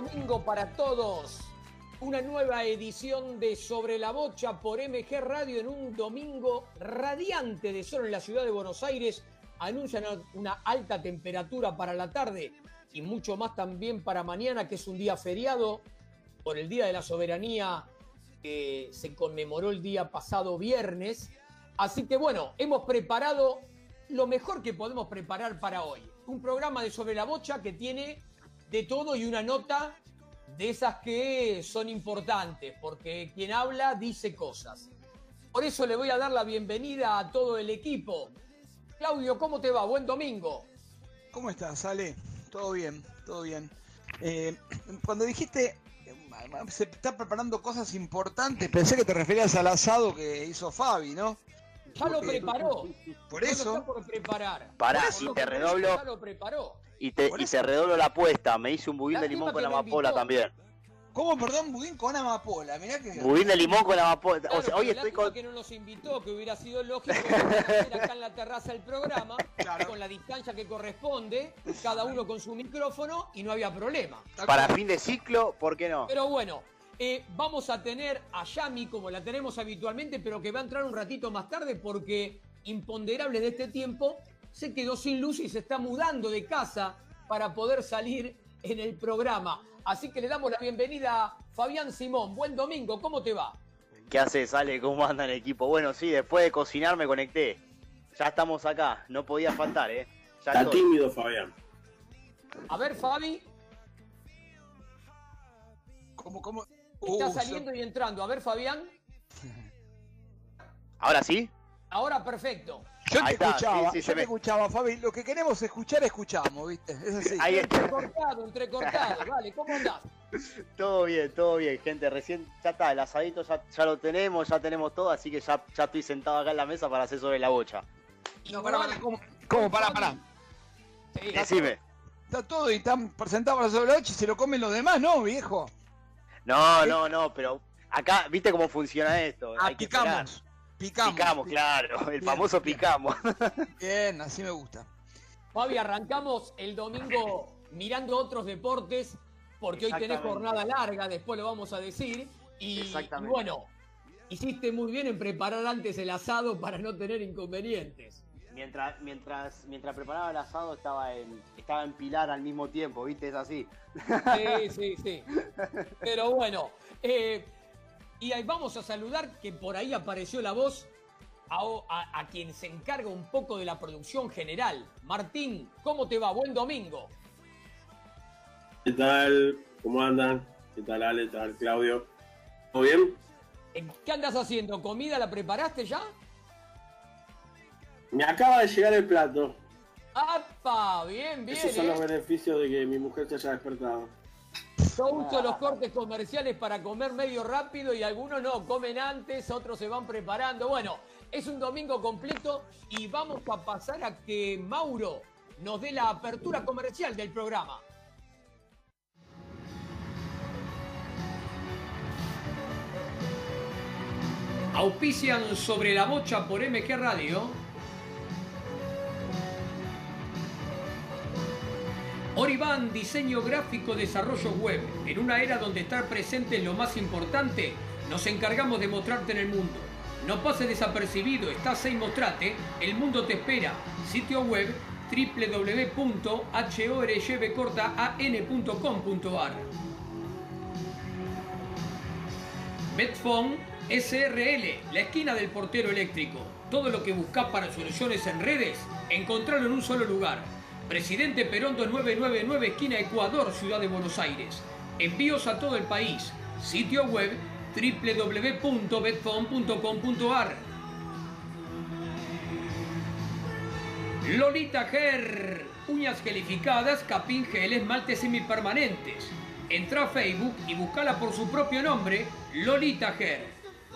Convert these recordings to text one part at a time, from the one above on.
domingo para todos. Una nueva edición de Sobre la Bocha por MG Radio en un domingo radiante de sol en la ciudad de Buenos Aires. Anuncian una alta temperatura para la tarde y mucho más también para mañana, que es un día feriado por el Día de la Soberanía que se conmemoró el día pasado viernes. Así que bueno, hemos preparado lo mejor que podemos preparar para hoy. Un programa de Sobre la Bocha que tiene de todo y una nota de esas que son importantes, porque quien habla dice cosas. Por eso le voy a dar la bienvenida a todo el equipo. Claudio, ¿cómo te va? Buen domingo. ¿Cómo estás, Ale? Todo bien, todo bien. Eh, cuando dijiste se está preparando cosas importantes, pensé que te referías al asado que hizo Fabi, ¿no? Ya lo preparó. Por eso. por preparar. Pará, y te redoblo. Ya lo preparó. Y te, y te redoblo la apuesta. Me hice un budín de limón con amapola también. ¿Cómo, perdón, budín con amapola? Mirá que... Budín de limón con amapola. Claro, o sea, hoy estoy con... que no nos invitó, que hubiera sido lógico hacer acá en la terraza el programa, con la distancia que corresponde, cada uno con su micrófono y no había problema. Para fin de ciclo, ¿por qué no? Pero bueno, eh, vamos a tener a Yami como la tenemos habitualmente, pero que va a entrar un ratito más tarde porque imponderable de este tiempo se quedó sin luz y se está mudando de casa para poder salir en el programa. Así que le damos la bienvenida a Fabián Simón. Buen domingo, ¿cómo te va? ¿Qué haces, Ale? ¿Cómo anda el equipo? Bueno, sí, después de cocinar me conecté. Ya estamos acá, no podía faltar, ¿eh? Ya Está tímido, Fabián. A ver, Fabi. ¿Cómo, cómo? Está uh, saliendo y entrando. A ver, Fabián. ¿Ahora sí? Ahora perfecto. Yo te escuchaba, yo te escuchaba, Fabi. Lo que queremos escuchar, escuchamos, ¿viste? Es así. Ahí está. Entrecortado, entrecortado. Vale, ¿cómo andás? Todo bien, todo bien, gente. Recién ya está, el asadito ya, ya lo tenemos, ya tenemos todo, así que ya, ya estoy sentado acá en la mesa para hacer sobre la bocha. No, pará, pará, ¿cómo? ¿Cómo? Pará, pará. Sí, Decime. Está todo y están presentados para sobre la bocha y se lo comen los demás, ¿no, viejo? No, no, no, pero acá, ¿viste cómo funciona esto? Ah, Hay que. Picamos. Picamos, claro, el famoso picamos. Bien, así me gusta. Fabi, arrancamos el domingo mirando otros deportes, porque hoy tenés jornada larga, después lo vamos a decir. Y, bueno, hiciste muy bien en preparar antes el asado para no tener inconvenientes. Mientras, mientras, mientras preparaba el asado estaba en, estaba en Pilar al mismo tiempo, ¿viste? Es así. Sí, sí, sí. Pero bueno, eh, y ahí vamos a saludar que por ahí apareció la voz a, quien se encarga un poco de la producción general. Martín, ¿cómo te va? Buen domingo. ¿Qué tal? ¿Cómo andan? ¿Qué tal Ale? ¿Qué tal Claudio? ¿Todo bien? ¿Qué andas haciendo? ¿Comida la preparaste ya? Me acaba de llegar el plato. ¡Apa! Bien, bien. Esos son los ¿eh? beneficios de que mi mujer se haya despertado. Yo uso los cortes comerciales para comer medio rápido y algunos no, comen antes, otros se van preparando. Bueno, es un domingo completo y vamos a pasar a que Mauro nos dé la apertura comercial del programa. Auspician sobre la bocha por MG Radio Oriban, diseño gráfico, desarrollo web. En una era donde estar presente es lo más importante, nos encargamos de mostrarte en el mundo. No pase desapercibido, estás ahí, mostrate, el mundo te espera. Sitio web www.horjbcortaan.com.ar Betfone SRL, la esquina del portero eléctrico. Todo lo que buscas para soluciones en redes, encontrarlo en un solo lugar Presidente Perón 999, esquina Ecuador, Ciudad de Buenos Aires. Envíos a todo el país. Sitio web www.betfon.com.ar Lolita Ger. Uñas gelificadas, capín gel, esmaltes semipermanentes. Entra a Facebook y buscala por su propio nombre, Lolita Ger.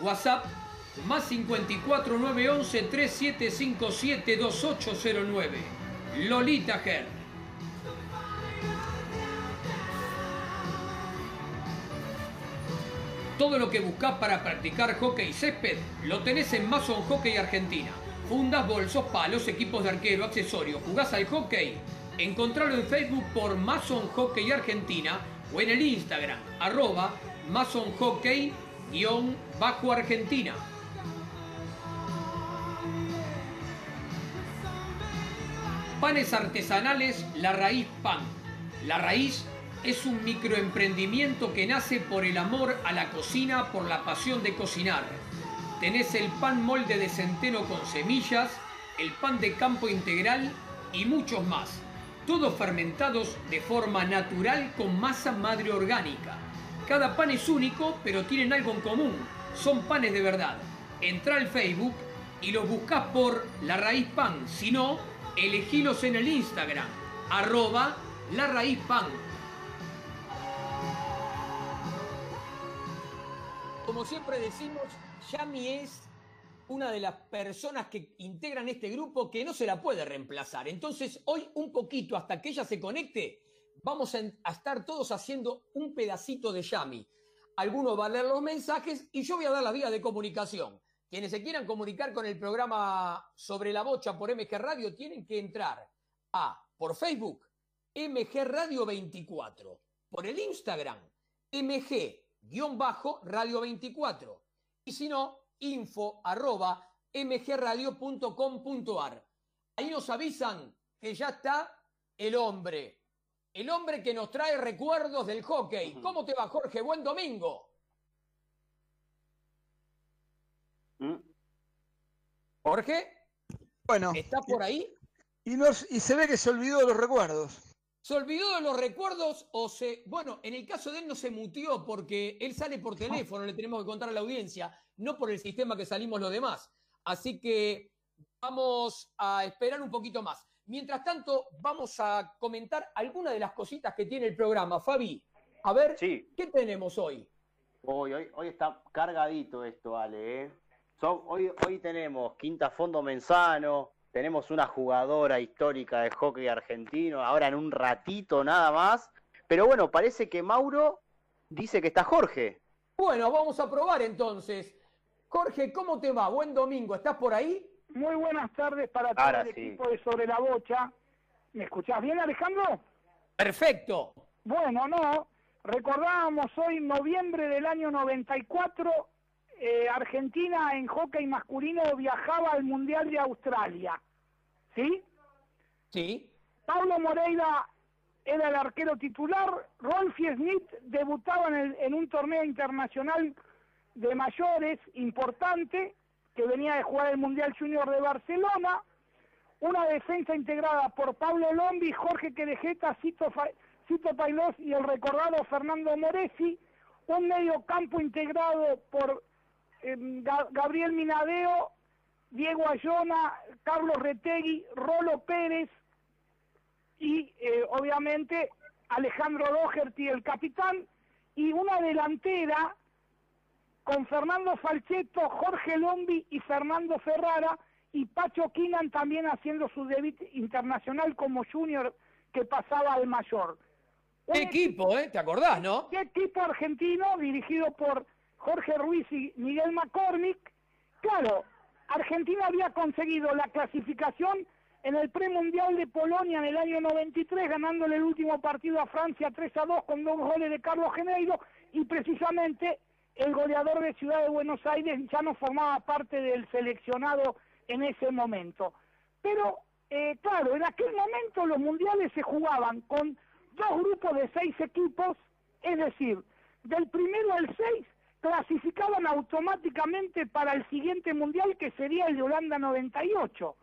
WhatsApp más 54 911 3757 2809. Lolita Ger. Todo lo que buscas para practicar hockey césped lo tenés en Mason Hockey Argentina. Fundas, bolsos, palos, equipos de arquero, accesorios. ¿Jugás al hockey? Encontralo en Facebook por Mason Hockey Argentina o en el Instagram, arroba masonhockey-argentina. Panes artesanales La Raíz Pan. La Raíz es un microemprendimiento que nace por el amor a la cocina, por la pasión de cocinar. Tenés el pan molde de centeno con semillas, el pan de campo integral y muchos más. Todos fermentados de forma natural con masa madre orgánica. Cada pan es único, pero tienen algo en común. Son panes de verdad. Entra al Facebook y los buscas por La Raíz Pan. Si no, elegilos en el Instagram, arroba La Raíz. Como siempre decimos, Yami es una de las personas que integran este grupo que no se la puede reemplazar. Entonces, hoy un poquito, hasta que ella se conecte, vamos a, a estar todos haciendo un pedacito de Yami. Algunos van a leer los mensajes y yo voy a dar la vía de comunicación. Quienes se quieran comunicar con el programa sobre la bocha por MG Radio tienen que entrar a por Facebook MG Radio 24, por el Instagram MG-Radio 24 y si no, info arroba mgradio.com.ar. Ahí nos avisan que ya está el hombre, el hombre que nos trae recuerdos del hockey. ¿Cómo te va, Jorge? Buen domingo. Jorge, Bueno, ¿estás por ahí? y, nos- y se ve que se olvidó de los recuerdos. ¿Se olvidó de los recuerdos o se... Bueno, en el caso de él no se mutió porque él sale por teléfono, le tenemos que contar a la audiencia, no por el sistema que salimos los demás. Así que vamos a esperar un poquito más. Mientras tanto, vamos a comentar algunas de las cositas que tiene el programa. Fabi, a ver, Sí, ¿qué tenemos hoy? hoy, hoy, hoy está cargadito esto, Ale. ¿eh? Hoy, hoy tenemos Quinta Fondo Menzano, tenemos una jugadora histórica de hockey argentino, ahora en un ratito nada más. Pero bueno, parece que Mauro dice que está Jorge. Bueno, vamos a probar entonces. Jorge, ¿cómo te va? Buen domingo, ¿estás por ahí? Muy buenas tardes para todo Ahora el sí. equipo de Sobre la Bocha. ¿Me escuchás bien, Alejandro? Perfecto. Bueno, no. Recordábamos hoy, noviembre del año 94, eh, Argentina en hockey masculino viajaba al Mundial de Australia. ¿Sí? Sí. Pablo Moreira era el arquero titular, Rolfi Smith debutaba en, el- en un torneo internacional de mayores importante, que venía de jugar el Mundial Junior de Barcelona, una defensa integrada por Pablo Lombi, Jorge Querejeta, Cito, Fa- Cito Pailós y el recordado Fernando Moresi, un medio campo integrado por eh, Ga- Gabriel Minadeo, Diego Ayona, Carlos Retegui, Rolo Pérez, y eh, obviamente Alejandro Doherty, el capitán, y una delantera con Fernando Falchetto, Jorge Lombi y Fernando Ferrara, y Pacho Kinan también haciendo su debut internacional como junior que pasaba al mayor. Un ¿Qué equipo, eh? ¿Te acordás, no? ¿Qué equipo argentino dirigido por Jorge Ruiz y Miguel McCormick? Claro, Argentina había conseguido la clasificación en el premundial de Polonia en el año 93, ganándole el último partido a Francia 3 a 2 con dos goles de Carlos Geneiro y precisamente el goleador de Ciudad de Buenos Aires ya no formaba parte del seleccionado en ese momento. Pero, eh, claro, en aquel momento los mundiales se jugaban con dos grupos de seis equipos, es decir, del primero al seis clasificaban automáticamente para el siguiente mundial que sería el de Holanda 98.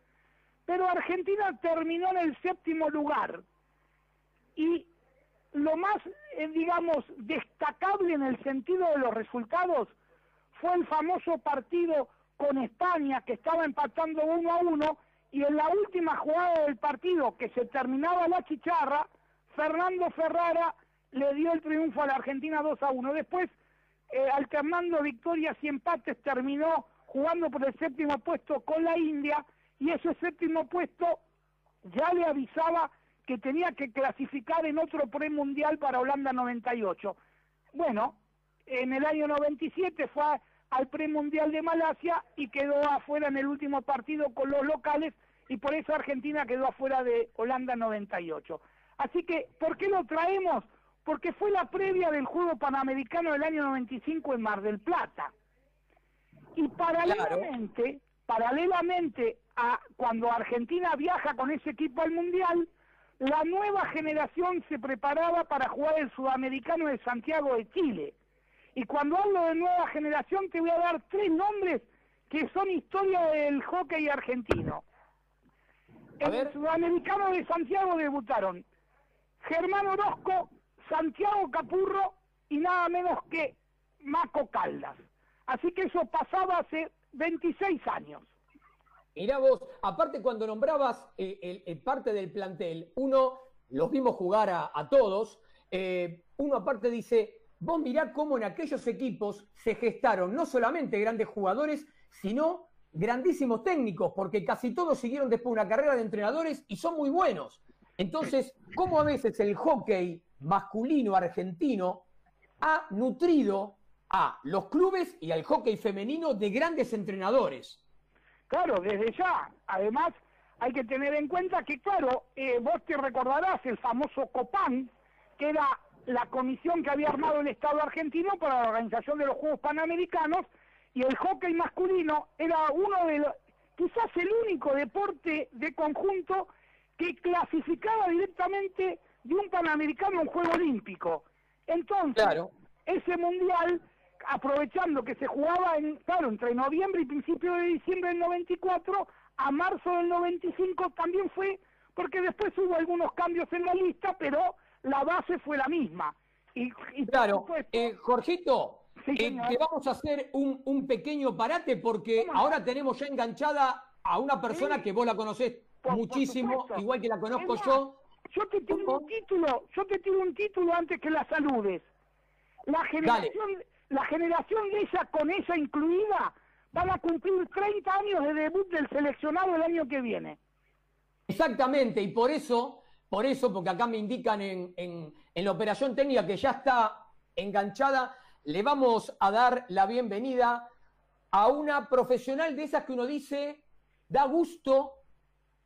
Pero Argentina terminó en el séptimo lugar. Y lo más, eh, digamos, destacable en el sentido de los resultados fue el famoso partido con España que estaba empatando uno a uno y en la última jugada del partido que se terminaba la chicharra, Fernando Ferrara le dio el triunfo a la Argentina 2 a 1. Después, eh, alternando victorias y empates, terminó jugando por el séptimo puesto con la India y ese séptimo puesto ya le avisaba que tenía que clasificar en otro premundial para Holanda 98. Bueno, en el año 97 fue al premundial de Malasia y quedó afuera en el último partido con los locales y por eso Argentina quedó afuera de Holanda 98. Así que, ¿por qué lo traemos? Porque fue la previa del Juego Panamericano del año 95 en Mar del Plata. Y paralelamente, paralelamente a cuando Argentina viaja con ese equipo al Mundial, la nueva generación se preparaba para jugar el Sudamericano de Santiago de Chile. Y cuando hablo de nueva generación te voy a dar tres nombres que son historia del hockey argentino. en el Sudamericano de Santiago debutaron Germán Orozco, Santiago Capurro y nada menos que Maco Caldas. Así que eso pasaba hace 26 años. Mirá vos, aparte cuando nombrabas eh, el, parte del plantel, uno, los vimos jugar a, todos, eh, uno aparte dice, vos mirá cómo en aquellos equipos se gestaron no solamente grandes jugadores, sino grandísimos técnicos, porque casi todos siguieron después una carrera de entrenadores y son muy buenos. Entonces, ¿cómo a veces el hockey masculino argentino ha nutrido a los clubes y al hockey femenino de grandes entrenadores? Claro, desde ya. Además, hay que tener en cuenta que, claro, eh, vos te recordarás el famoso COPAN, que era la comisión que había armado el Estado argentino para la organización de los Juegos Panamericanos, y el hockey masculino era uno de los, quizás el único deporte de conjunto que clasificaba directamente de un Panamericano un Juego Olímpico. Entonces, ese mundial aprovechando que se jugaba en, claro, entre noviembre y principio de diciembre del 94 a marzo del 95 también fue, porque después hubo algunos cambios en la lista, pero la base fue la misma. Y, claro, eh, Jorgito, eh, te vamos a hacer un, un pequeño parate porque ahora tenemos ya enganchada a una persona que vos la conocés muchísimo, igual que la conozco yo. Yo te tiro un título, yo te tiro un título antes que la saludes. La generación, la generación de esa con esa incluida van a cumplir 30 años de debut del seleccionado el año que viene. Exactamente, y por eso, por eso, porque acá me indican en, en, en la operación técnica que ya está enganchada, le vamos a dar la bienvenida a una profesional de esas que uno dice, da gusto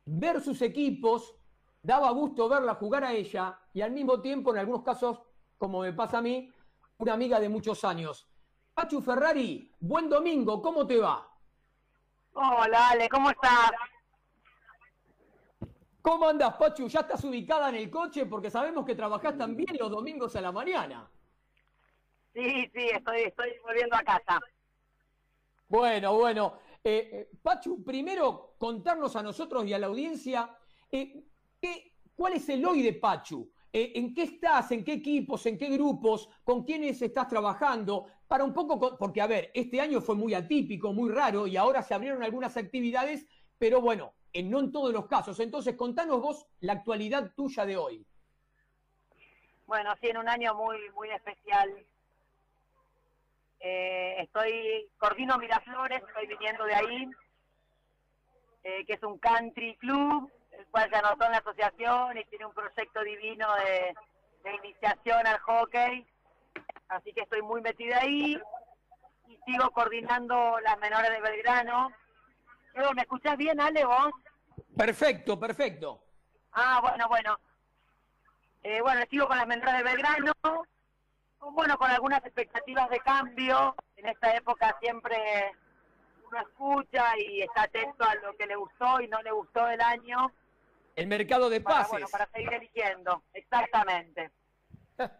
ver sus equipos, daba gusto verla jugar a ella y al mismo tiempo, en algunos casos, como me pasa a mí, una amiga de muchos años. Pachu Ferrari, buen domingo, ¿cómo te va? Hola, Ale, ¿cómo estás? ¿Cómo andas, Pachu? ¿Ya estás ubicada en el coche? Porque sabemos que trabajás también los domingos a la mañana. Sí, sí, estoy, estoy volviendo a casa. Bueno, bueno. Eh, eh, Pachu, primero contarnos a nosotros y a la audiencia eh, cuál es el hoy de Pachu. ¿En qué estás? ¿En qué equipos? ¿En qué grupos? ¿Con quiénes estás trabajando? Para un poco, porque a ver, este año fue muy atípico, muy raro y ahora se abrieron algunas actividades, pero bueno, no en todos los casos. Entonces, contanos vos la actualidad tuya de hoy. Bueno, sí, en un año muy, muy especial eh, estoy, coordino Miraflores, estoy viniendo de ahí, eh, que es un country club, el cual se anotó en la asociación y tiene un proyecto divino de, iniciación al hockey. Así que estoy muy metida ahí y sigo coordinando las menores de Belgrano. ¿Me escuchás bien, Ale, vos? Perfecto, perfecto. Ah, bueno, bueno. Eh, bueno, sigo con las menores de Belgrano bueno, con algunas expectativas de cambio. En esta época siempre uno escucha y está atento a lo que le gustó y no le gustó del año. El mercado de pases. bueno, para seguir eligiendo, exactamente.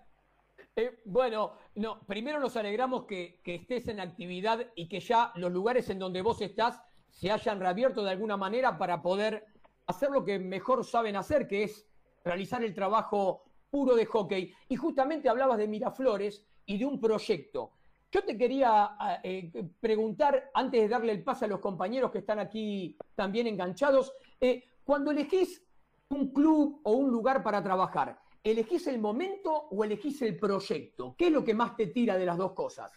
Eh, bueno, no, primero nos alegramos que, que, estés en actividad y que ya los lugares en donde vos estás se hayan reabierto de alguna manera para poder hacer lo que mejor saben hacer, que es realizar el trabajo puro de hockey. Y justamente hablabas de Miraflores y de un proyecto. Yo te quería eh, preguntar, antes de darle el pase a los compañeros que están aquí también enganchados, eh, cuando elegís un club o un lugar para trabajar, ¿elegís el momento o elegís el proyecto? ¿Qué es lo que más te tira de las dos cosas?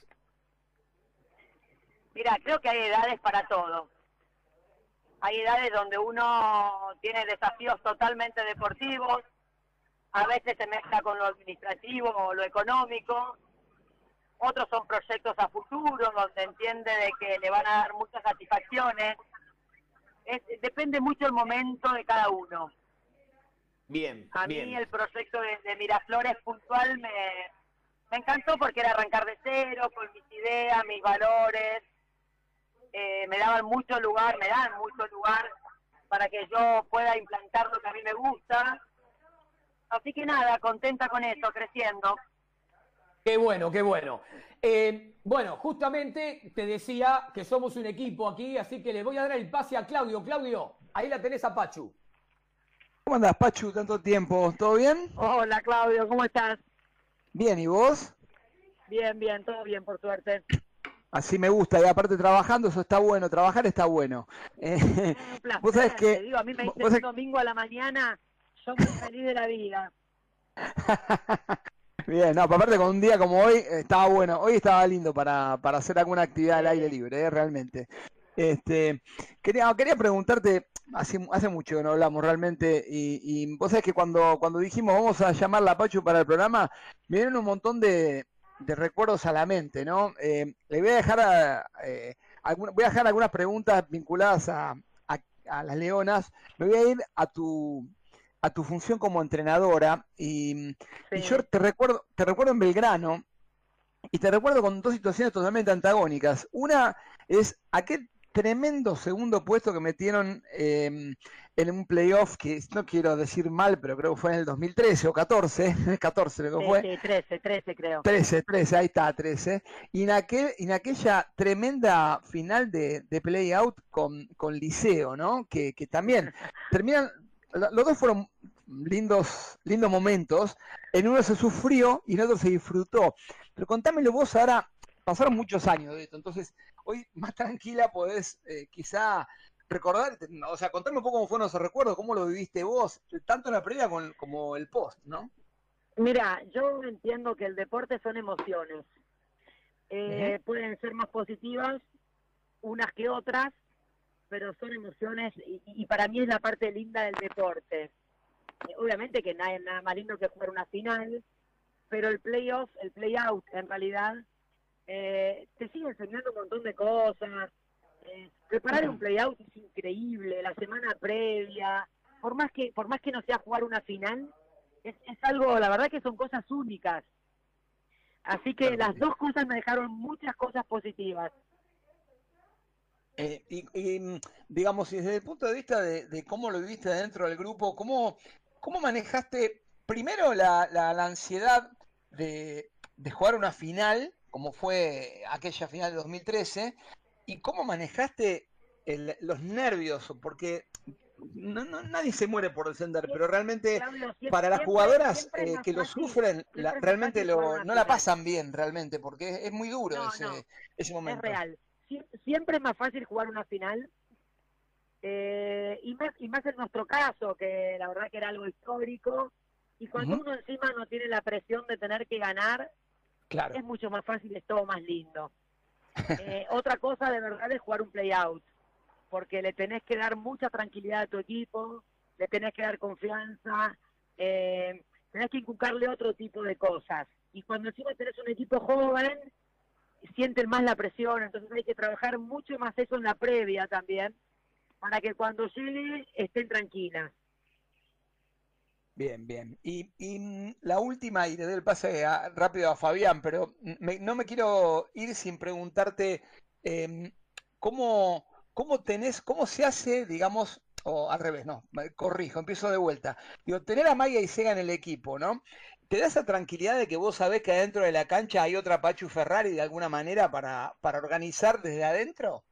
Mira, creo que hay edades para todo. Hay edades donde uno tiene desafíos totalmente deportivos, a veces se mezcla con lo administrativo o lo económico, otros son proyectos a futuro donde entiende de que le van a dar muchas satisfacciones. depende mucho el momento de cada uno. Bien, A bien. mí el proyecto de, de Miraflores puntual me, me encantó porque era arrancar de cero, con mis ideas, mis valores. Eh, me daban mucho lugar, me dan mucho lugar para que yo pueda implantar lo que a mí me gusta. Así que nada, contenta con eso, creciendo. Qué bueno, qué bueno. Eh, bueno, justamente te decía que somos un equipo aquí, así que le voy a dar el pase a Claudio. Claudio, ahí la tenés a Pachu. ¿Cómo andás, Pachu? Tanto tiempo. ¿Todo bien? Hola Claudio, ¿cómo estás? Bien, ¿y vos? Bien, bien, todo bien por suerte. Así me gusta, y aparte trabajando, eso está bueno, trabajar está bueno. Eh, Un placer, vos sabés que... te digo, a mí me sabés- un domingo a la mañana, yo muy feliz de la vida. Bien, no, aparte con un día como hoy, eh, estaba bueno. Hoy estaba lindo para, para hacer alguna actividad al aire libre, eh, realmente. Este, quería, quería preguntarte, hace, hace mucho que no hablamos realmente, y, y vos sabés que cuando, cuando dijimos vamos a llamar la Pachu para el programa, me dieron un montón de, de recuerdos a la mente, ¿no? Eh, le voy a dejar a, eh, alguna- voy a dejar algunas preguntas vinculadas a, a, a las leonas. Me voy a ir a tu, a tu función como entrenadora y, y yo te recuerdo, te recuerdo en Belgrano y te recuerdo con dos situaciones totalmente antagónicas. Una es aquel tremendo segundo puesto que metieron eh, en un playoff que no quiero decir mal, pero creo que fue en el 2013 o 14, 14 creo que Sí, fue. sí, 13, 13 creo. 13, 13, ahí está, 13. Y en, aquel, en aquella tremenda final de, de play out con, con Liceo, ¿no? Que, que también terminan, lo- los dos fueron lindos, lindos momentos. En uno se sufrió y en otro se disfrutó. Pero contámelo vos ahora, pasaron muchos años de esto, entonces hoy más tranquila podés eh, quizá recordar, o sea, contame un poco cómo fueron esos recuerdos, cómo lo viviste vos, tanto en la previa como el post, ¿no? Mira, yo entiendo que el deporte son emociones. Eh, Pueden ser más positivas unas que otras, pero son emociones y, y para mí es la parte linda del deporte. Eh, obviamente que nada, nada más lindo que jugar una final, pero el playoff, el playout en realidad, eh, te sigue enseñando un montón de cosas. Eh, preparar un playout es increíble, la semana previa, por más que por más que no sea jugar una final, es, es algo, la verdad que son cosas únicas. Así que Claro las sí. dos cosas me dejaron muchas cosas positivas. Eh, y, y, mm, digamos, desde el punto de vista de, de cómo lo viviste dentro del grupo, ¿cómo, cómo manejaste primero la, la- la ansiedad de, de jugar una final, como fue aquella final de 2013, y cómo manejaste el- los nervios? Porque no, no- nadie se muere por descender, pero realmente Claudio, siempre- para las jugadoras siempre eh, que lo fácil- sufren, la- realmente lo, no la pasan bien, realmente, porque es, es muy duro No, ese, ese momento. Es real. Sie- Siempre es más fácil jugar una final. eh, y más y más en nuestro caso, que la verdad que era algo histórico. Y cuando uno encima no tiene la presión de tener que ganar, Claro. es mucho más fácil, es todo más lindo. Eh, otra cosa de verdad es jugar un play-out, porque le tenés que dar mucha tranquilidad a tu equipo, le tenés que dar confianza, eh, tenés que inculcarle otro tipo de cosas. Y cuando encima tenés un equipo joven, sienten más la presión, entonces hay que trabajar mucho más eso en la previa también, para que cuando llegue estén tranquilas. Bien, bien. Y, y, mm, la última, y le doy el pase rápido a Fabián, pero mm, me- no me quiero ir sin preguntarte em, cómo, cómo tenés, cómo se hace, digamos, o al revés, no, corrijo, empiezo de vuelta. Digo, tener a Maya y Sega en el equipo, ¿no? ¿Te da esa tranquilidad de que vos sabés que adentro de la cancha hay otra Pachu Ferrari de alguna manera para, para organizar desde adentro?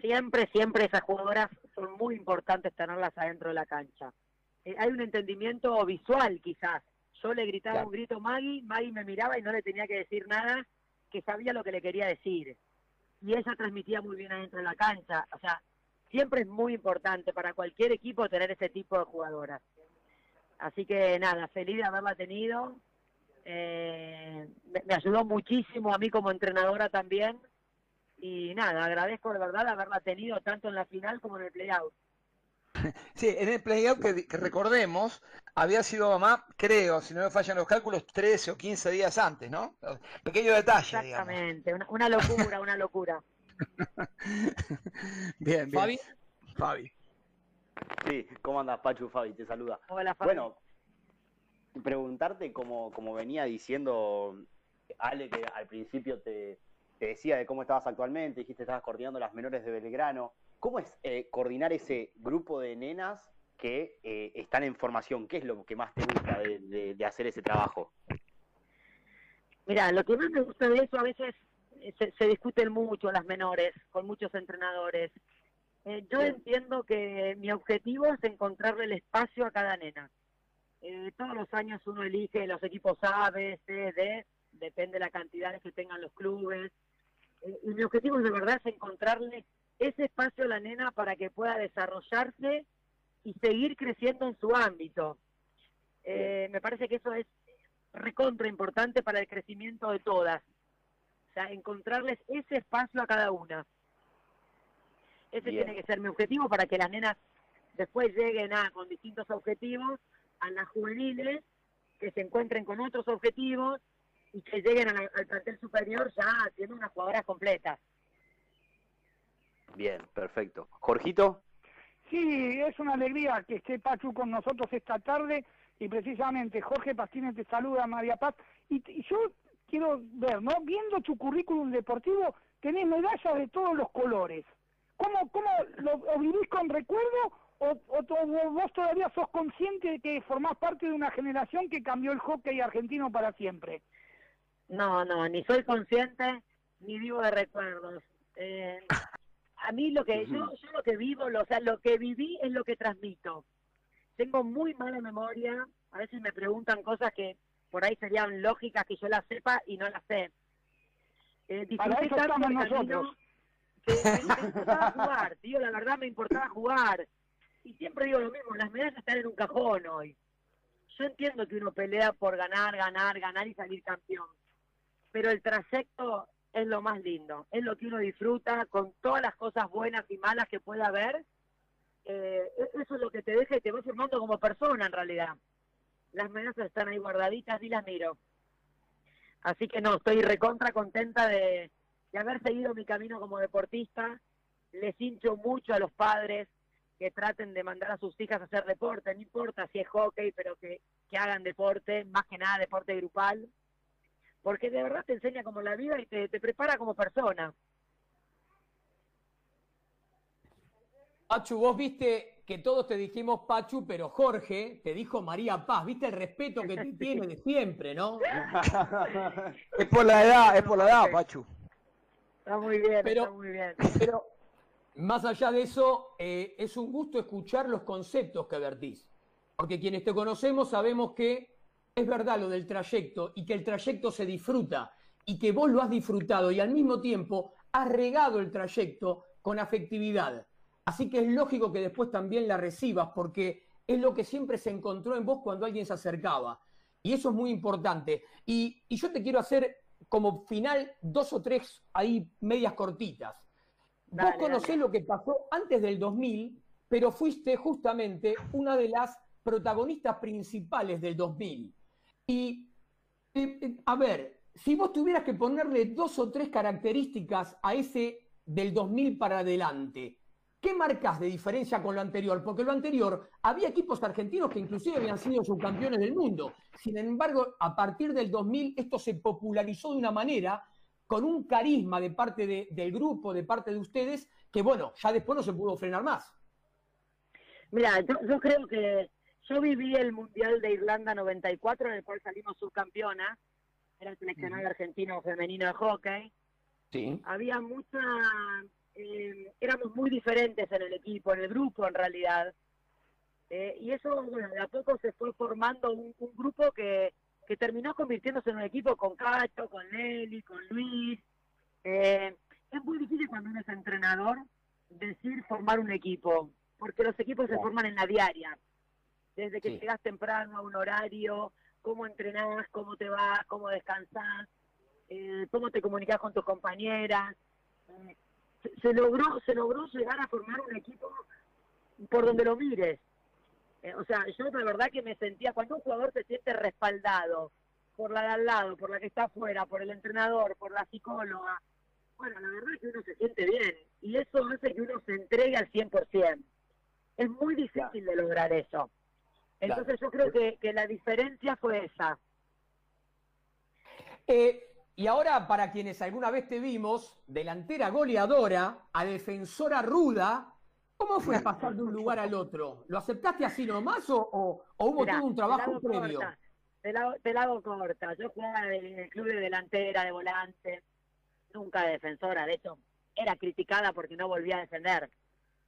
Siempre, siempre esas jugadoras son muy importantes tenerlas adentro de la cancha. Eh, hay un entendimiento visual quizás. Yo le gritaba Claro. un grito a Maggie, Maggie me miraba y no le tenía que decir nada, que sabía lo que le quería decir. Y ella transmitía muy bien adentro de la cancha. O sea, siempre es muy importante para cualquier equipo tener ese tipo de jugadoras. Así que nada, feliz de haberla tenido. Eh, me, me ayudó muchísimo a mí como entrenadora también. Y nada, agradezco de verdad haberla tenido tanto en la final como en el playout. Sí, en el playout que, que recordemos, había sido mamá, creo, si no me fallan los cálculos, 13 o 15 días antes, ¿no? Pequeño detalle, digamos. Exactamente, una, una locura, una locura. Bien, bien. Fabi, Fabi. Sí, ¿cómo andas, Pachu Fabi? Te saluda. Hola, Fabi. Bueno, preguntarte, como, como venía diciendo Ale, que al principio te, te decía de cómo estabas actualmente, dijiste que estabas coordinando las menores de Belgrano. ¿Cómo es eh, coordinar ese grupo de nenas que eh, están en formación? ¿Qué es lo que más te gusta de, de- de hacer ese trabajo? Mira, lo que más me gusta de eso a veces eh, se, se discuten mucho las menores con muchos entrenadores. Eh, yo Bien. entiendo que mi objetivo es encontrarle el espacio a cada nena. Eh, todos los años uno elige los equipos A, B, C, D, depende de la cantidad que tengan los clubes. Eh, y mi objetivo de verdad es encontrarle ese espacio a la nena para que pueda desarrollarse y seguir creciendo en su ámbito. Eh, me parece que eso es recontra importante para el crecimiento de todas. O sea, encontrarles ese espacio a cada una. Ese Bien. tiene que ser mi objetivo para que las nenas después lleguen a con distintos objetivos a las juveniles, que se encuentren con otros objetivos y que lleguen la- al plantel superior ya siendo unas jugadoras completas. Bien, perfecto. Jorgito, Sí, es una alegría que esté Pachu con nosotros esta tarde y precisamente Jorge Pastines te saluda, María Paz. Y, y yo quiero ver, ¿no? Viendo tu currículum deportivo, tenés medallas de todos los colores. ¿Cómo, cómo lo, o vivís con recuerdo o, o vos todavía sos consciente de que formás parte de una generación que cambió el hockey argentino para siempre? No, no, ni soy consciente ni vivo de recuerdos. Eh, a mí lo que yo, yo lo que vivo, lo, o sea, lo que viví es lo que transmito. Tengo muy mala memoria, a veces me preguntan cosas que por ahí serían lógicas que yo las sepa y no las sé. Eh, Para eso tanto estamos nosotros. que me, me importaba jugar, tío, la verdad me importaba jugar. Y siempre digo lo mismo, las medallas están en un cajón hoy. Yo entiendo que uno pelea por ganar, ganar, ganar y salir campeón. Pero el trayecto es lo más lindo, es lo que uno disfruta con todas las cosas buenas y malas que pueda haber. Eh, e- eso es lo que te deja y te va formando como persona en realidad. Las medallas están ahí guardaditas y las miro. Así que no, estoy recontra contenta de, de haber seguido mi camino como deportista. Les hincho mucho a los padres que traten de mandar a sus hijas a hacer deporte, no importa si es hockey, pero que, que hagan deporte, más que nada deporte grupal, porque de verdad te enseña como la vida y te, te prepara como persona. Pachu, vos viste que todos te dijimos Pachu, pero Jorge te dijo María Paz. ¿Viste el respeto que te tiene de siempre, no? Es por la edad, es por la edad, Pachu. Está muy bien, Pero- está muy bien. Pero más allá de eso, eh, es un gusto escuchar los conceptos que vertís. Porque quienes te conocemos sabemos que es verdad lo del trayecto y que el trayecto se disfruta y que vos lo has disfrutado y al mismo tiempo has regado el trayecto con afectividad. Así que es lógico que después también la recibas porque es lo que siempre se encontró en vos cuando alguien se acercaba. Y eso es muy importante. Y, y yo te quiero hacer como final dos o tres ahí medias cortitas. Dale, Vos conocés dale. lo que pasó antes del 2000, pero fuiste justamente una de las protagonistas principales del 2000. Y, a ver, si vos tuvieras que ponerle dos o tres características a ese del 2000 para adelante, ¿qué marcas de diferencia con lo anterior? Porque lo anterior, había equipos argentinos que inclusive habían sido subcampeones del mundo. Sin embargo, a partir del 2000 esto se popularizó de una manera con un carisma de parte de- del grupo, de parte de ustedes, que bueno, ya después no se pudo frenar más. Mira, yo creo que yo viví el Mundial de Irlanda 94, en el cual salimos subcampeona. Era el seleccionado argentino femenino de hockey. Sí. Había mucha... eh, éramos muy diferentes en el equipo, en el grupo en realidad. Eh, y eso, bueno, de a poco se fue formando un, un grupo que, que terminó convirtiéndose en un equipo con Cacho, con Nelly, con Luis. Eh, es muy difícil cuando uno es entrenador decir formar un equipo, porque los equipos se forman en la diaria. Desde que Sí. llegas temprano a un horario, cómo entrenás, cómo te vas, cómo descansás, eh, cómo te comunicas con tus compañeras. Eh, se, se logró se logró llegar a formar un equipo por donde lo mires. Eh, o sea, yo la verdad que me sentía, cuando un jugador se siente respaldado por la de al lado, por la que está afuera, por el entrenador, por la psicóloga, bueno, la verdad es que uno se siente bien y eso hace que uno se entregue al 100%. es muy difícil de lograr eso. Entonces yo creo que, que la diferencia fue esa. Eh, y ahora, para quienes alguna vez te vimos, delantera goleadora a defensora ruda, ¿cómo fue pasar de un lugar al otro? ¿Lo aceptaste así nomás o, o, o hubo Mirá, todo un trabajo previo? corta, Te la, hago- te la hago corta. Yo jugaba en el club de delantera, de volante, nunca de defensora. De hecho, era criticada porque no volvía a defender.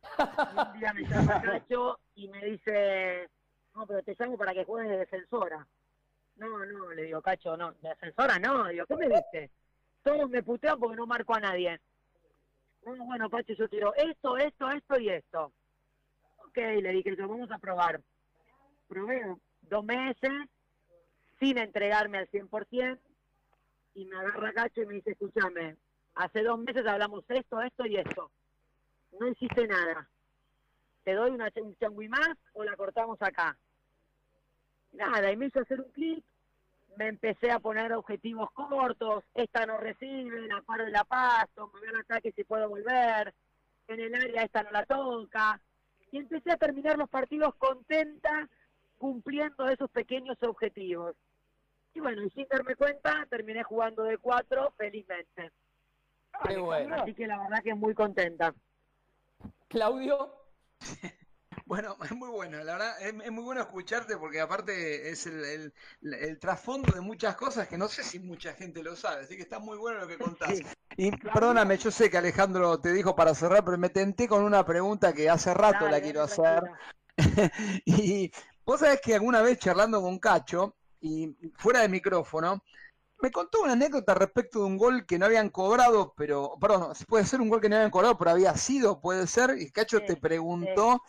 Y un día me llama Cacho y me dice, no, pero te llamo para que juegues de defensora. No, no, le digo, Cacho, no, de defensora no. Digo, ¿qué me dice? Todos me putean porque no marco a nadie. No, bueno, Cacho, yo quiero esto, esto, esto y esto. Ok, le dije, yo vamos a probar. Probé dos meses sin entregarme al 100% y me agarra Cacho y me dice, escúchame, hace dos meses hablamos esto, esto y esto. No hiciste nada. ¿Te doy una, un changui más o la cortamos acá? Nada, y me hizo hacer un clic, me empecé a poner objetivos cortos, esta no recibe, la paro y la paso, me voy al ataque si puedo volver, en el área esta no la toca, y empecé a terminar los partidos contenta, cumpliendo esos pequeños objetivos. Y bueno, y sin darme cuenta, terminé jugando de cuatro felizmente. Qué bueno. Así que la verdad que muy contenta. Claudio, Bueno, es muy bueno, la verdad, es, es muy bueno escucharte porque aparte es el, el- el trasfondo de muchas cosas que no sé si mucha gente lo sabe, así que está muy bueno lo que contás. Sí. Y perdóname, yo sé que Alejandro te dijo para cerrar, pero me tenté con una pregunta que hace rato la quiero hacer. Y vos sabés que alguna vez charlando con Cacho, y fuera de micrófono, me contó una anécdota respecto de un gol que no habían cobrado, pero, perdón, puede ser un gol que no habían cobrado, pero había sido, puede ser, y Cacho Sí, te preguntó,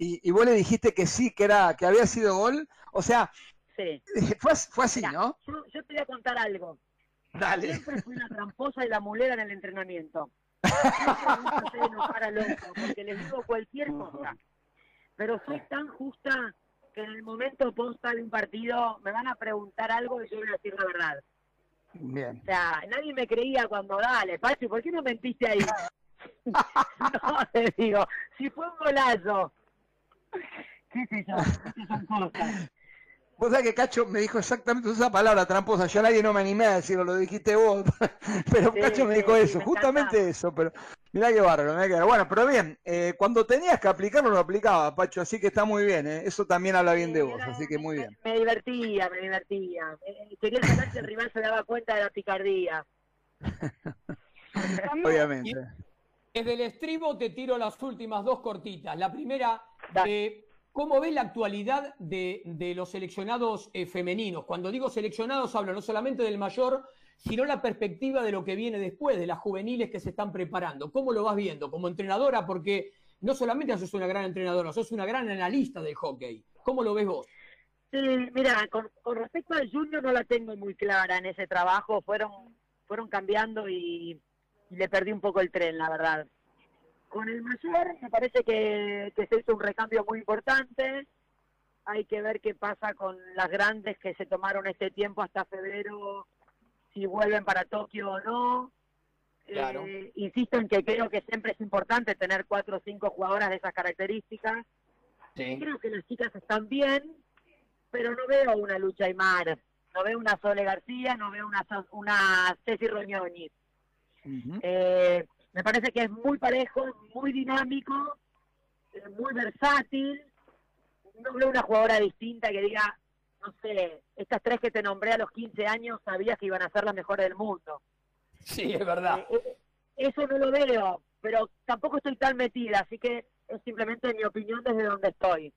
y, y vos le dijiste que sí, que era, que había sido gol. O sea, Sí. fue, fue así, ¿no? Yo, yo te voy a contar algo. Dale. Siempre fui la tramposa y la mulera en el entrenamiento. Siempre enojar al otro, porque les digo cualquier cosa. Pero soy tan justa que en el momento posta de un partido me van a preguntar algo y yo voy a decir la verdad. Bien. O sea, nadie me creía cuando, dale, Pachi, ¿por qué no mentiste ahí? no, te digo, si fue un golazo. ¿Qué sé yo? Estas son cosas. Vos sabés que Cacho me dijo exactamente esa palabra tramposa, yo a nadie no me animé a decirlo, lo dijiste vos, pero Sí, Cacho me dijo sí, eso, me justamente encanta. eso, pero mirá qué bárbaro, mirá qué bárbaro. Bueno, pero bien, eh, cuando tenías que aplicarlo, lo aplicaba, Pacho, así que está muy bien, ¿eh? eso también habla bien de vos, era- así que muy bien. Me, divertía, me divertía. Eh, Quería saber si el rival se daba cuenta de la picardía. Obviamente. Desde el estribo te tiro las últimas dos cortitas. La primera, eh, ¿cómo ves la actualidad de, de los seleccionados eh, femeninos? Cuando digo seleccionados hablo no solamente del mayor, sino la perspectiva de lo que viene después, de las juveniles que se están preparando. ¿Cómo lo vas viendo como entrenadora? Porque no solamente sos una gran entrenadora, sos una gran analista del hockey. ¿Cómo lo ves vos? Sí, mira, con, con respecto al Junior no la tengo muy clara en ese trabajo. Fueron, fueron cambiando y, y le perdí un poco el tren, la verdad. Con el mayor me parece que, que se hizo un recambio muy importante. Hay que ver qué pasa con las grandes que se tomaron este tiempo hasta febrero, si vuelven para Tokio o no. Claro. Eh, insisto en que creo que siempre es importante tener cuatro o cinco jugadoras de esas características. Creo que las chicas están bien, pero no veo una Lucha Aymar, no veo una Sole García, no veo una, una Ceci Roñoni. Eh, me parece que es muy parejo, muy dinámico, eh, muy versátil. No veo una jugadora distinta que diga, no sé, estas tres que te nombré a los 15 años sabías que iban a ser las mejores del mundo. Sí, es verdad. Eh, eh, eso no lo veo, pero tampoco estoy tan metida, así que es simplemente mi opinión desde donde estoy.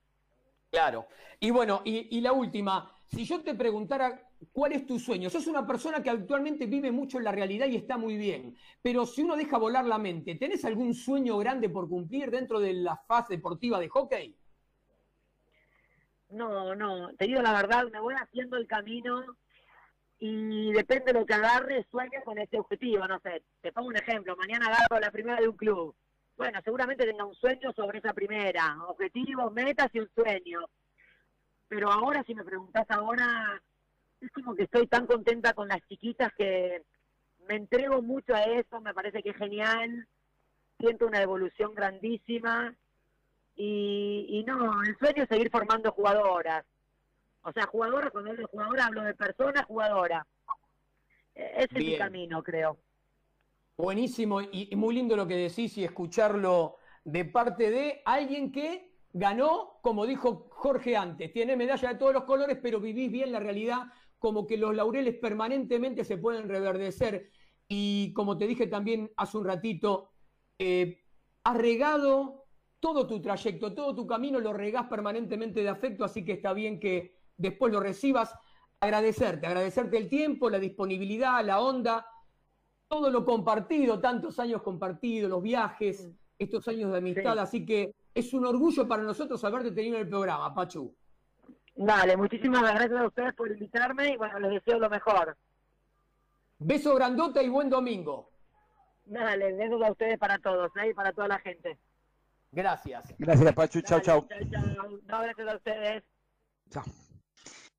Claro. Y bueno, y, la última, si yo te preguntara cuál es tu sueño, sos una persona que actualmente vive mucho en la realidad y está muy bien, pero si uno deja volar la mente, ¿tenés algún sueño grande por cumplir dentro de la faz deportiva de hockey? No, no, te digo la verdad, me voy haciendo el camino y depende de lo que agarre, sueño con ese objetivo, no sé, te pongo un ejemplo, mañana agarro la primera de un club, bueno, seguramente tenga un sueño sobre esa primera, objetivos, metas y un sueño, pero ahora si me preguntas ahora, es como que estoy tan contenta con las chiquitas que me entrego mucho a eso, me parece que es genial, siento una evolución grandísima y, y no, el sueño es seguir formando jugadoras. O sea, jugadoras, cuando hablo de jugadora hablo de persona jugadora. E- Ese es mi camino, creo. Buenísimo y, muy lindo lo que decís y escucharlo de parte de alguien que ganó, como dijo Jorge antes, tiene medalla de todos los colores, pero vivís bien la realidad, como que los laureles permanentemente se pueden reverdecer. Y como te dije también hace un ratito, eh, has regado todo tu trayecto, todo tu camino, lo regás permanentemente de afecto, así que está bien que después lo recibas. Agradecerte, agradecerte el tiempo, la disponibilidad, la onda, todo lo compartido, tantos años compartidos, los viajes, estos años de amistad, Sí. así que es un orgullo para nosotros haberte tenido en el programa, Pachu. Dale, muchísimas gracias a ustedes por invitarme y bueno, les deseo lo mejor. Beso grandota y buen domingo. Dale, besos a ustedes para todos, ¿eh? y para toda la gente. Gracias. Gracias, Pachu. Chau, chau. No, gracias a ustedes. Chau.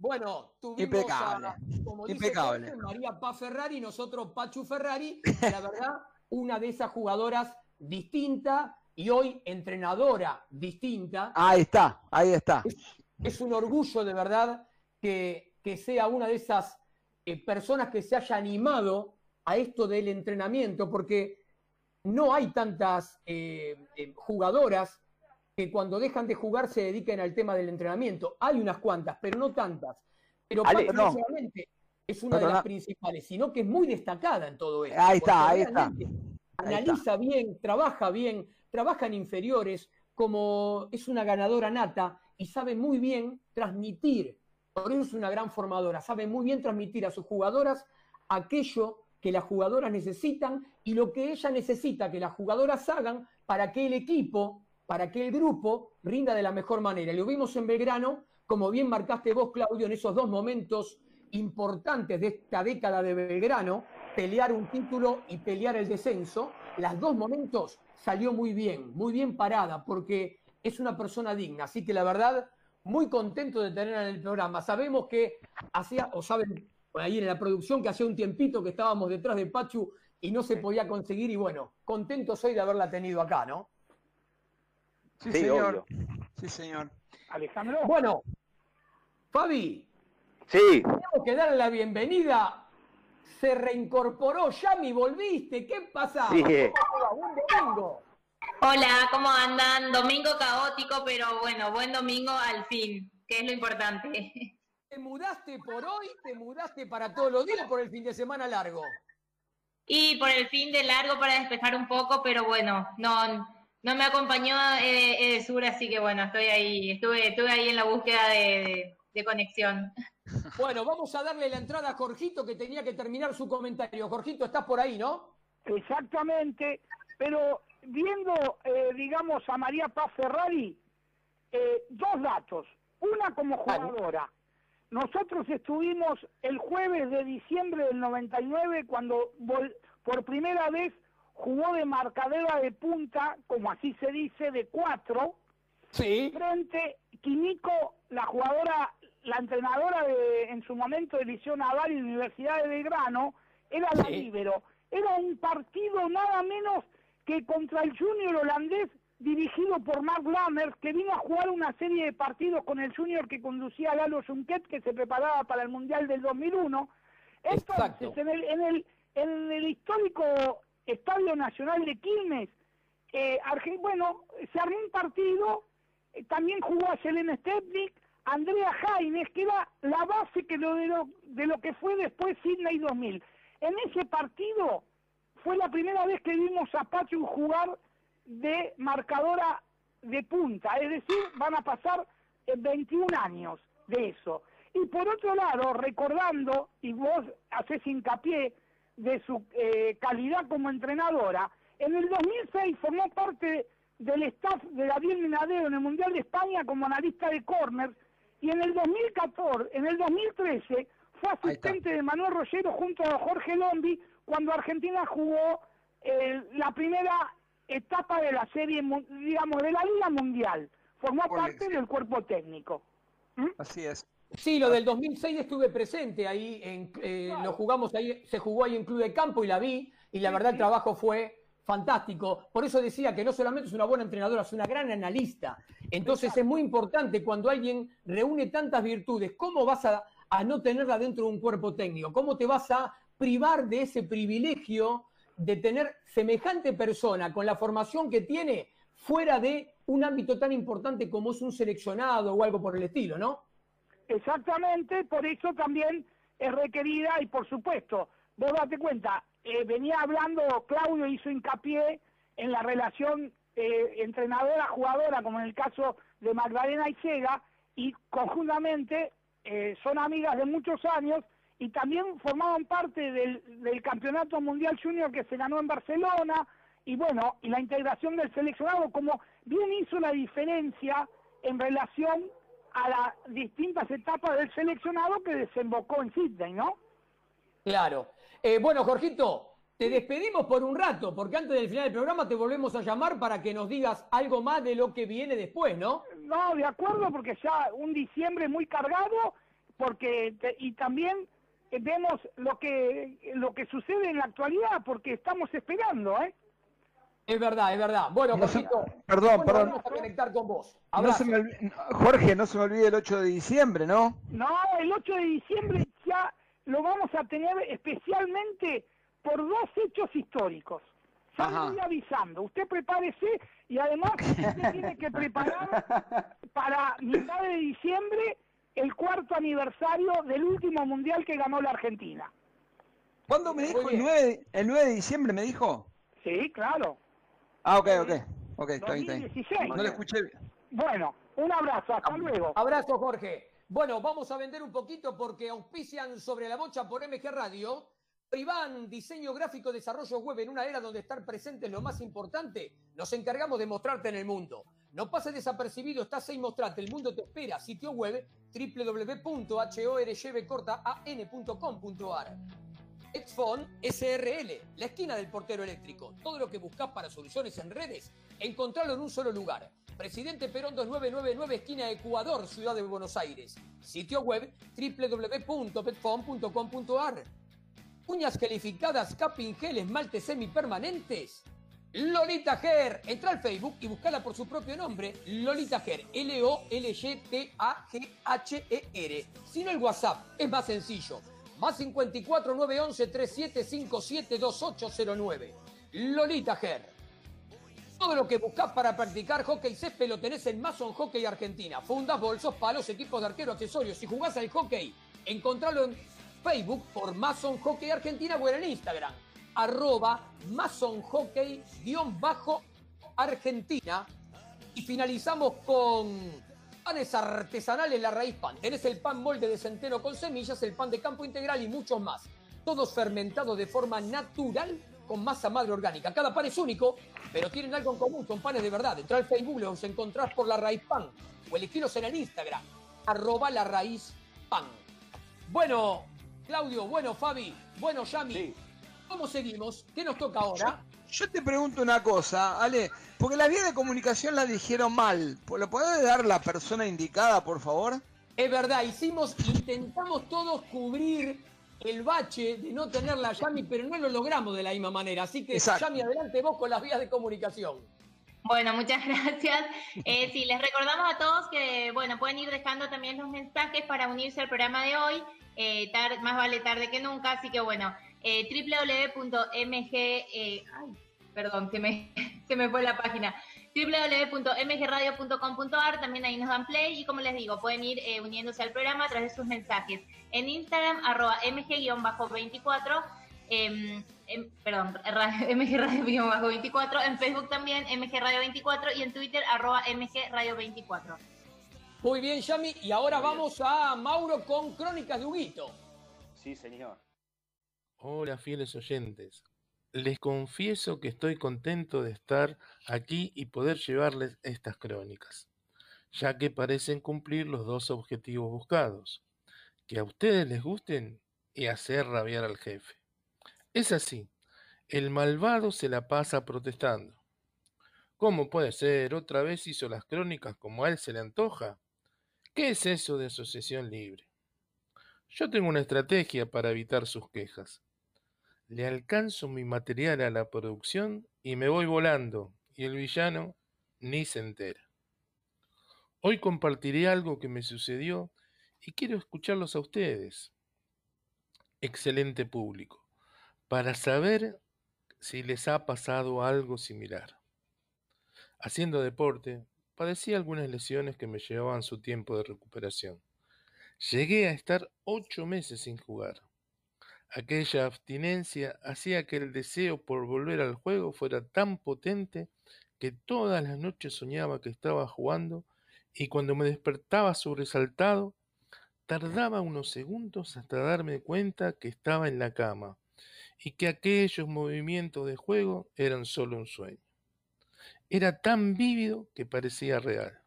Bueno, tuvimos Impecable, a, como dice impecable. Jorge, María Paz Ferrari, nosotros Pachu Ferrari, la verdad, una de esas jugadoras distinta y hoy entrenadora distinta. Ahí está, ahí está. es un orgullo de verdad que, que sea una de esas eh, personas que se haya animado a esto del entrenamiento, porque no hay tantas eh, eh, jugadoras que cuando dejan de jugar se dediquen al tema del entrenamiento. Hay unas cuantas, pero no tantas. Pero Ale, no. solamente es una de las principales, sino que es muy destacada en todo esto. Ahí está, ahí está. Ahí Analiza bien, trabaja bien, trabaja en inferiores, como es una ganadora nata y sabe muy bien transmitir. Por eso es una gran formadora, sabe muy bien transmitir a sus jugadoras aquello que las jugadoras necesitan y lo que ella necesita que las jugadoras hagan para que el equipo, para que el grupo rinda de la mejor manera. Lo vimos en Belgrano, como bien marcaste vos, Claudio, en esos dos momentos importantes de esta década de Belgrano, pelear un título y pelear el descenso, las dos momentos salió muy bien, muy bien parada, porque es una persona digna. Así que la verdad, muy contento de tenerla en el programa. Sabemos que hacía, o saben por ahí en la producción, que hacía un tiempito que estábamos detrás de Pachu y no se podía conseguir. Y bueno, contento soy de haberla tenido acá, ¿no? Sí, Sí, señor. obvio. Sí, señor. Alejandro. Bueno, Fabi, Sí, tenemos que darle la bienvenida. Se reincorporó, Yami, volviste. ¿Qué pasa? Sí. Buen domingo. Hola, ¿cómo andan? Domingo caótico, pero bueno, buen domingo al fin, que es lo importante. ¿Te mudaste por hoy? ¿Te mudaste para todos los días o por el fin de semana largo? Y por el fin de largo para despejar un poco, pero bueno, no, no me acompañó eh, Edesur, así que bueno, estoy ahí, estuve, estuve ahí en la búsqueda de, de- de conexión. Bueno, vamos a darle la entrada a Jorgito que tenía que terminar su comentario. Jorgito, estás por ahí, ¿no? Exactamente, pero viendo, eh, digamos, a María Paz Ferrari, eh, dos datos. Una como jugadora. Nosotros estuvimos el jueves de diciembre del 99 cuando por primera vez jugó de marcadera de punta, como así se dice, de cuatro, Sí. frente Quimico, la jugadora, la entrenadora de, en su momento de Liceo Naval y Universidad de Belgrano, era la Sí. líbero. Era un partido nada menos que contra el junior holandés dirigido por Mark Lammers, que vino a jugar una serie de partidos con el junior que conducía Lalo Junquet, que se preparaba para el Mundial del 2001. Entonces, Exacto. en el, en, el, en el histórico Estadio Nacional de Quilmes, eh, bueno, se armó un partido, eh, también jugó a Selene Stepnik, Andrea Jaines, que era la base que lo de, lo, de lo que fue después Sydney 2000. En ese partido fue la primera vez que vimos a Pachu jugar de marcadora de punta, es decir, van a pasar eh, 21 años de eso. Y por otro lado, recordando, y vos haces hincapié de su eh, calidad como entrenadora, en el 2006 formó parte del staff de Gabriel Minadeo en el Mundial de España como analista de corners y en el 2014, en el 2013 fue asistente de Manuel Rollero junto a Jorge Lombi cuando Argentina jugó eh, la primera etapa de la serie, digamos, de la Liga Mundial. Formó parte del cuerpo técnico. ¿Mm? Así es. Sí, lo del 2006 estuve presente ahí, en, eh, lo jugamos ahí, se jugó ahí en Club de Campo y la vi, y la verdad el trabajo fue fantástico. Por eso decía que no solamente es una buena entrenadora, es una gran analista. Entonces es muy importante cuando alguien reúne tantas virtudes, ¿cómo vas a, a no tenerla dentro de un cuerpo técnico? ¿Cómo te vas a privar de ese privilegio de tener semejante persona con la formación que tiene fuera de un ámbito tan importante como es un seleccionado o algo por el estilo, ¿no? Exactamente, por eso también es requerida y por supuesto, vos date cuenta, eh, venía hablando, Claudio hizo hincapié en la relación eh, entrenadora-jugadora, como en el caso de Magdalena y Sega, y conjuntamente eh, son amigas de muchos años y también formaban parte del, del Campeonato Mundial Junior que se ganó en Barcelona, y bueno, y la integración del seleccionado, como bien hizo la diferencia en relación a las distintas etapas del seleccionado que desembocó en Sydney, ¿no? Claro. Eh, bueno, Jorgito, te despedimos por un rato, porque antes del final del programa te volvemos a llamar para que nos digas algo más de lo que viene después, ¿no? No, de acuerdo, porque ya un diciembre muy cargado, porque y también vemos lo que lo que sucede en la actualidad, porque estamos esperando, ¿eh? Es verdad, es verdad. Bueno, No se- perdón, perdón. Vamos a conectar con vos. No se me olvi- Jorge, no se me olvide el 8 de diciembre, ¿no? No, el 8 de diciembre ya lo vamos a tener especialmente por dos hechos históricos. Ya Ajá. voy avisando. Usted prepárese y además usted tiene que preparar para mitad de diciembre el cuarto aniversario del último mundial que ganó la Argentina. ¿Cuándo me dijo? ¿El bien. 9, el 9 de diciembre me dijo? Sí, claro. Ah, ok, ok. Ok, está bien, está bien. 2016. No le escuché bien. Bueno, un abrazo. Hasta luego. Abrazo, Jorge. Bueno, vamos a vender un poquito porque auspician sobre la bocha por MG Radio. Iván, diseño gráfico, desarrollo web en una era donde estar presente es lo más importante. Nos encargamos de mostrarte en el mundo. No pases desapercibido, estás ahí, mostrate. El mundo te espera. Sitio web www.horyvecortaan.com.ar. Exfon SRL, la esquina del portero eléctrico. Todo lo que buscas para soluciones en redes, encontrarlo en un solo lugar. Presidente Perón 2999, esquina Ecuador, Ciudad de Buenos Aires. Sitio web www.petfon.com.ar. Uñas gelificadas, capping gel, esmaltes semipermanentes. Lolita Ger. Entra al Facebook y buscala por su propio nombre. Lolita Ger. L-O-L-Y-T-A-G-H-E-R. Si no, el WhatsApp es más sencillo. Más 54 911 3757 2809. Lolita Ger. Todo lo que buscas para practicar hockey césped lo tenés en Mason Hockey Argentina. Fundas, bolsos, palos, equipos de arquero, accesorios. Si jugás al hockey, encontralo en Facebook por Mason Hockey Argentina o en Instagram. Arroba Mason Hockey guion bajo Argentina. Y finalizamos con panes artesanales La Raíz Pan. Tenés el pan molde de centeno con semillas, el pan de campo integral y muchos más. Todos fermentados de forma natural con masa madre orgánica. Cada pan es único, pero tienen algo en común, son panes de verdad. Entra al Facebook, los encontrás por La Raíz Pan o elegilos en el Instagram, arroba La Raíz Pan. Bueno, Claudio, bueno, Fabi, bueno, Yami, Sí. ¿cómo seguimos? ¿Qué nos toca ahora? Yo te pregunto una cosa, Ale, porque la vía de comunicación la dijeron mal. ¿Lo puede dar la persona indicada, por favor? Es verdad, hicimos, intentamos todos cubrir el bache de no tener la Yami, pero no lo logramos de la misma manera. Así que, Exacto. Yami, adelante vos con las vías de comunicación. Bueno, muchas gracias. Eh, sí, les recordamos a todos que, bueno, pueden ir dejando también los mensajes para unirse al programa de hoy. Eh, tar- más vale tarde que nunca, así que bueno, eh, www.mg, eh, ay, perdón, se me, se me fue la página, www.mgradio.com.ar, también ahí nos dan play y como les digo, pueden ir eh, uniéndose al programa a través de sus mensajes. En Instagram, arroba mg-24, em, em, perdón, ra- MG Radio 24, en Facebook también MG Radio 24 y en Twitter arroba MG Radio 24. Muy bien, Yami, y ahora vamos a Mauro con Crónicas de Huguito. Sí, señor. Hola, fieles oyentes. Les confieso que estoy contento de estar aquí y poder llevarles estas crónicas, ya que parecen cumplir los dos objetivos buscados, que a ustedes les gusten y hacer rabiar al jefe. Es así, el malvado se la pasa protestando. ¿Cómo puede ser? Otra vez hizo las crónicas como a él se le antoja. ¿Qué es eso de asociación libre? Yo tengo una estrategia para evitar sus quejas. Le alcanzo mi material a la producción y me voy volando, y el villano ni se entera. Hoy compartiré algo que me sucedió y quiero escucharlos a ustedes, excelente público, para saber si les ha pasado algo similar. Haciendo deporte, padecí algunas lesiones que me llevaban su tiempo de recuperación. Llegué a estar ocho meses sin jugar. Aquella abstinencia hacía que el deseo por volver al juego fuera tan potente que todas las noches soñaba que estaba jugando y cuando me despertaba sobresaltado, tardaba unos segundos hasta darme cuenta que estaba en la cama y que aquellos movimientos de juego eran solo un sueño. Era tan vívido que parecía real.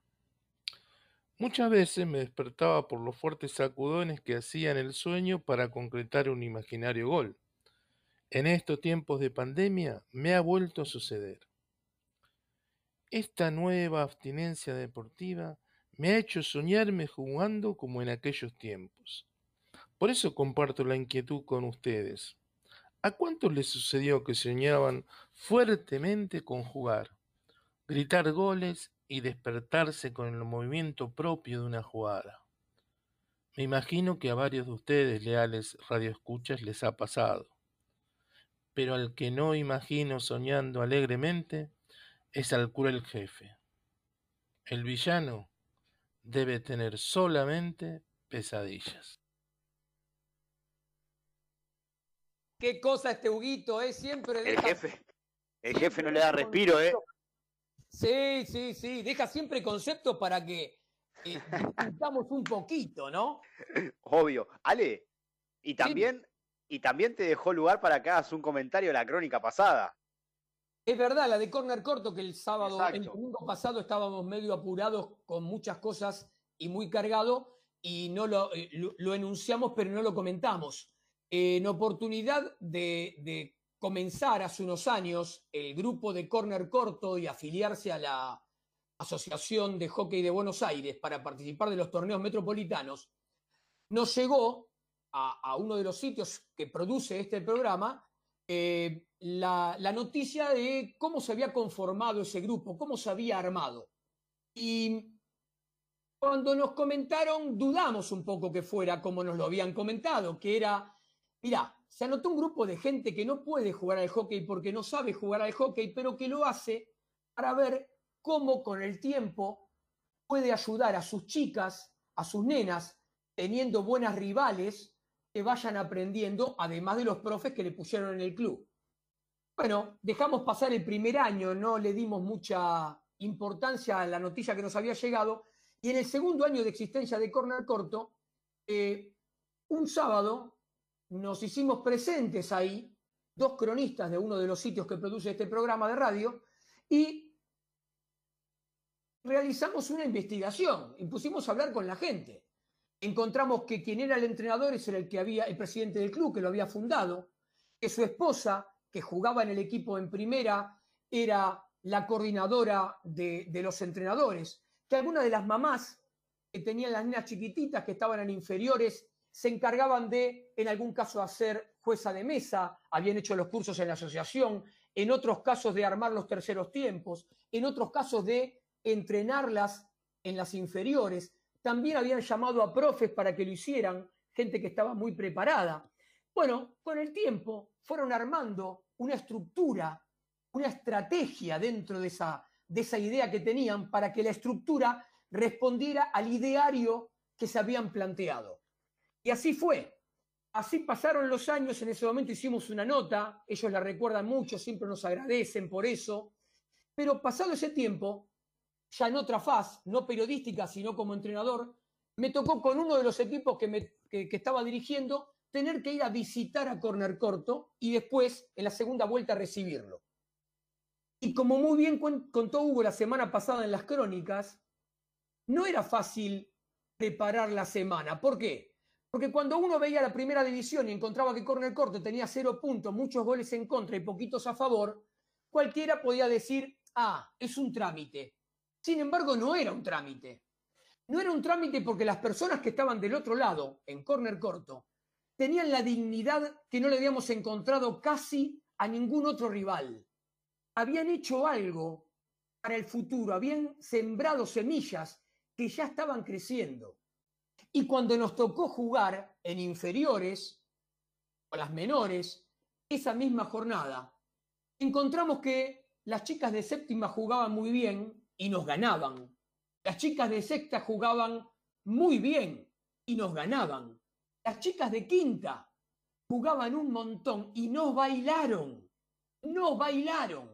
Muchas veces me despertaba por los fuertes sacudones que hacía en el sueño para concretar un imaginario gol. En estos tiempos de pandemia me ha vuelto a suceder. Esta nueva abstinencia deportiva me ha hecho soñarme jugando como en aquellos tiempos. Por eso comparto la inquietud con ustedes. ¿A cuántos les sucedió que soñaban fuertemente con jugar, gritar goles y despertarse con el movimiento propio de una jugada. Me imagino que a varios de ustedes, leales radioescuchas, les ha pasado. Pero al que no imagino soñando alegremente es al cruel jefe. El villano debe tener solamente pesadillas. Qué cosa este Huguito, ¿eh? Siempre El jefe, el jefe no le da respiro, ¿eh? Sí, sí, sí. Deja siempre conceptos para que eh, un poquito, ¿no? Obvio. Ale, y también, y también te dejó lugar para que hagas un comentario de la crónica pasada. Es verdad, la de Corner Corto, que el sábado, el domingo pasado estábamos medio apurados con muchas cosas y muy cargado, y no lo, eh, lo, enunciamos, pero no lo comentamos. en oportunidad de, de comenzar hace unos años el grupo de Corner Corto y afiliarse a la Asociación de Hockey de Buenos Aires para participar de los torneos metropolitanos, nos llegó a, uno de los sitios que produce este programa eh, la, la, noticia de cómo se había conformado ese grupo, cómo se había armado. Y cuando nos comentaron, dudamos un poco que fuera como nos lo habían comentado, que era, mira, se anotó un grupo de gente que no puede jugar al hockey porque no sabe jugar al hockey, pero que lo hace para ver cómo con el tiempo puede ayudar a sus chicas, a sus nenas, teniendo buenas rivales que vayan aprendiendo, además de los profes que le pusieron en el club. Bueno, dejamos pasar el primer año, no le dimos mucha importancia a la noticia que nos había llegado, y en el segundo año de existencia de Corner Corto, eh, un sábado nos hicimos presentes ahí, dos cronistas de uno de los sitios que produce este programa de radio, y realizamos una investigación y pusimos a hablar con la gente. Encontramos que quien era el entrenador era el que había, el presidente del club, que lo había fundado, que su esposa, que jugaba en el equipo en primera, era la coordinadora de, de los entrenadores, que algunas de las mamás que tenían las niñas chiquititas que estaban en inferiores se encargaban de, en algún caso, hacer jueza de mesa, habían hecho los cursos en la asociación, en otros casos de armar los terceros tiempos, en otros casos de entrenarlas en las inferiores. También habían llamado a profes para que lo hicieran, gente que estaba muy preparada. Bueno, con el tiempo fueron armando una estructura, una estrategia dentro de esa, de esa idea que tenían para que la estructura respondiera al ideario que se habían planteado. Y así fue. Así pasaron los años, en ese momento hicimos una nota, ellos la recuerdan mucho, siempre nos agradecen por eso, pero pasado ese tiempo, ya en otra faz, no periodística, sino como entrenador, me tocó con uno de los equipos que, que, estaba dirigiendo tener que ir a visitar a Corner Corto y después, en la segunda vuelta, recibirlo. Y como muy bien contó Hugo la semana pasada en las crónicas, no era fácil preparar la semana. ¿Por qué? Porque cuando uno veía la primera división y encontraba que Corner Corto tenía cero puntos, muchos goles en contra y poquitos a favor, cualquiera podía decir, ah, es un trámite. Sin embargo, no era un trámite. No era un trámite porque las personas que estaban del otro lado, en Corner Corto, tenían la dignidad que no le habíamos encontrado casi a ningún otro rival. Habían hecho algo para el futuro, habían sembrado semillas que ya estaban creciendo. Y cuando nos tocó jugar en inferiores o las menores, esa misma jornada, encontramos que las chicas de séptima jugaban muy bien y nos ganaban. Las chicas de sexta jugaban muy bien y nos ganaban. Las chicas de quinta jugaban un montón y nos bailaron. Nos bailaron.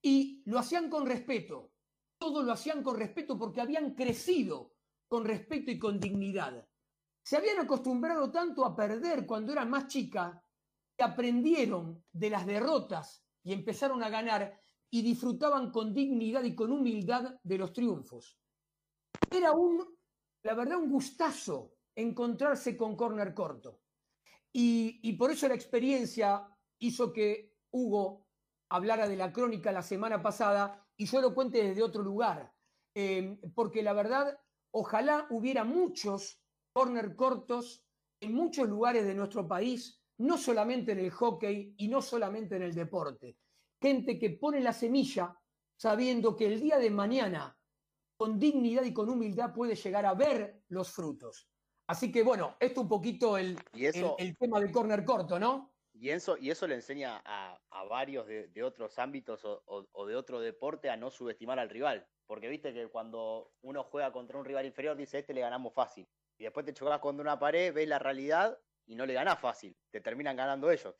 Y lo hacían con respeto. Todo lo hacían con respeto porque habían crecido con respeto y con dignidad. Se habían acostumbrado tanto a perder cuando eran más chicas que aprendieron de las derrotas y empezaron a ganar y disfrutaban con dignidad y con humildad de los triunfos. Era un, la verdad, un gustazo encontrarse con corner corto. Y, y por eso la experiencia hizo que Hugo hablara de la crónica la semana pasada y yo lo cuente desde otro lugar. Eh, porque la verdad, ojalá hubiera muchos corner cortos en muchos lugares de nuestro país, no solamente en el hockey y no solamente en el deporte. Gente que pone la semilla sabiendo que el día de mañana, con dignidad y con humildad, puede llegar a ver los frutos. Así que bueno, esto un poquito el, eso- el, el tema del corner corto, ¿no? Y eso, y eso le enseña a, a varios de, de otros ámbitos o, o- o de otro deporte a no subestimar al rival. Porque viste que cuando uno juega contra un rival inferior, dice, este le ganamos fácil. Y después te chocas contra una pared, ves la realidad y no le ganás fácil. Te terminan ganando ellos.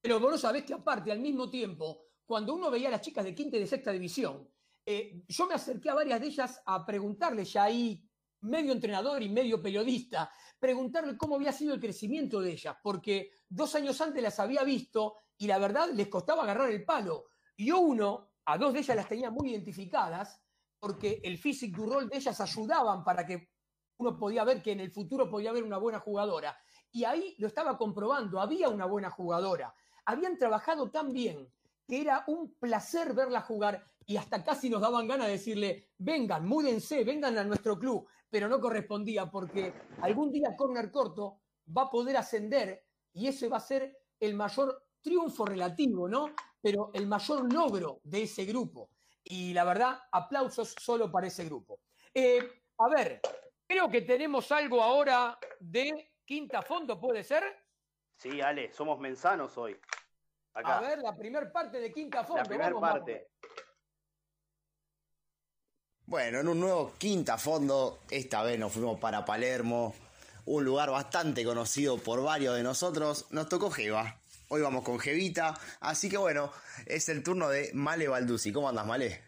Pero vos no sabés que aparte, al mismo tiempo, cuando uno veía a las chicas de quinta y de sexta división, eh, yo me acerqué a varias de ellas a preguntarles, ya ahí medio entrenador y medio periodista, preguntarle cómo había sido el crecimiento de ellas, porque dos años antes las había visto y la verdad les costaba agarrar el palo. Y uno, a dos de ellas las tenía muy identificadas, porque el physique du rol de ellas ayudaban para que uno podía ver que en el futuro podía haber una buena jugadora. Y ahí lo estaba comprobando, había una buena jugadora. Habían trabajado tan bien que era un placer verla jugar y hasta casi nos daban ganas de decirle, vengan, múdense, vengan a nuestro club, pero no correspondía porque algún día Corner Corto va a poder ascender y ese va a ser el mayor triunfo relativo, ¿no? Pero el mayor logro de ese grupo. Y la verdad, aplausos solo para ese grupo. Eh, a ver, creo que tenemos algo ahora de Quinta Fondo, ¿puede ser? Sí, Ale, somos mensanos hoy. Acá. A ver, la primera parte de Quinta Fondo. la primera vamos, parte. Bueno, en un nuevo quinta fondo, esta vez nos fuimos para Palermo, un lugar bastante conocido por varios de nosotros. Nos tocó Jeva. Hoy vamos con Jevita, así que bueno, es el turno de Male Balducci. ¿Cómo andas, Male?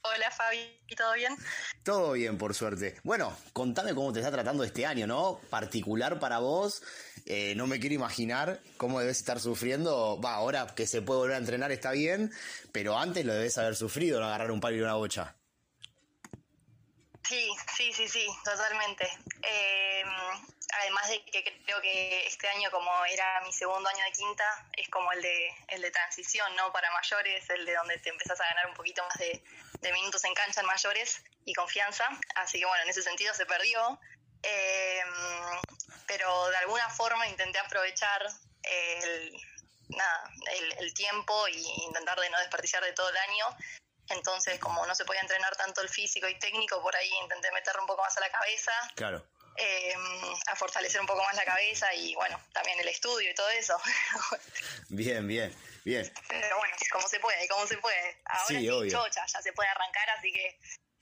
Hola Fabi, ¿todo bien? Todo bien, por suerte. Bueno, contame cómo te está tratando este año, ¿no? Particular para vos. Eh, no me quiero imaginar cómo debes estar sufriendo. Va, ahora que se puede volver a entrenar está bien, pero antes lo debes haber sufrido, no agarrar un palo y una bocha. Sí, sí, sí, sí, totalmente. Eh, además de que creo que este año, como era mi segundo año de quinta, es como el de, el de transición, ¿no? Para mayores, el de donde te empezás a ganar un poquito más de, minutos en cancha en mayores y confianza. Así que bueno, en ese sentido se perdió. Eh, pero de alguna forma intenté aprovechar el, nada, el, el tiempo y intentar de no desperdiciar de todo el año. Entonces, como no se podía entrenar tanto el físico y técnico, por ahí intenté meterle un poco más a la cabeza, Claro. eh, a fortalecer un poco más la cabeza y bueno, también el estudio y todo eso. Bien, bien, bien. Pero bueno, como se puede, como se puede. Ahora Sí, sí, chocha, ya se puede arrancar, así que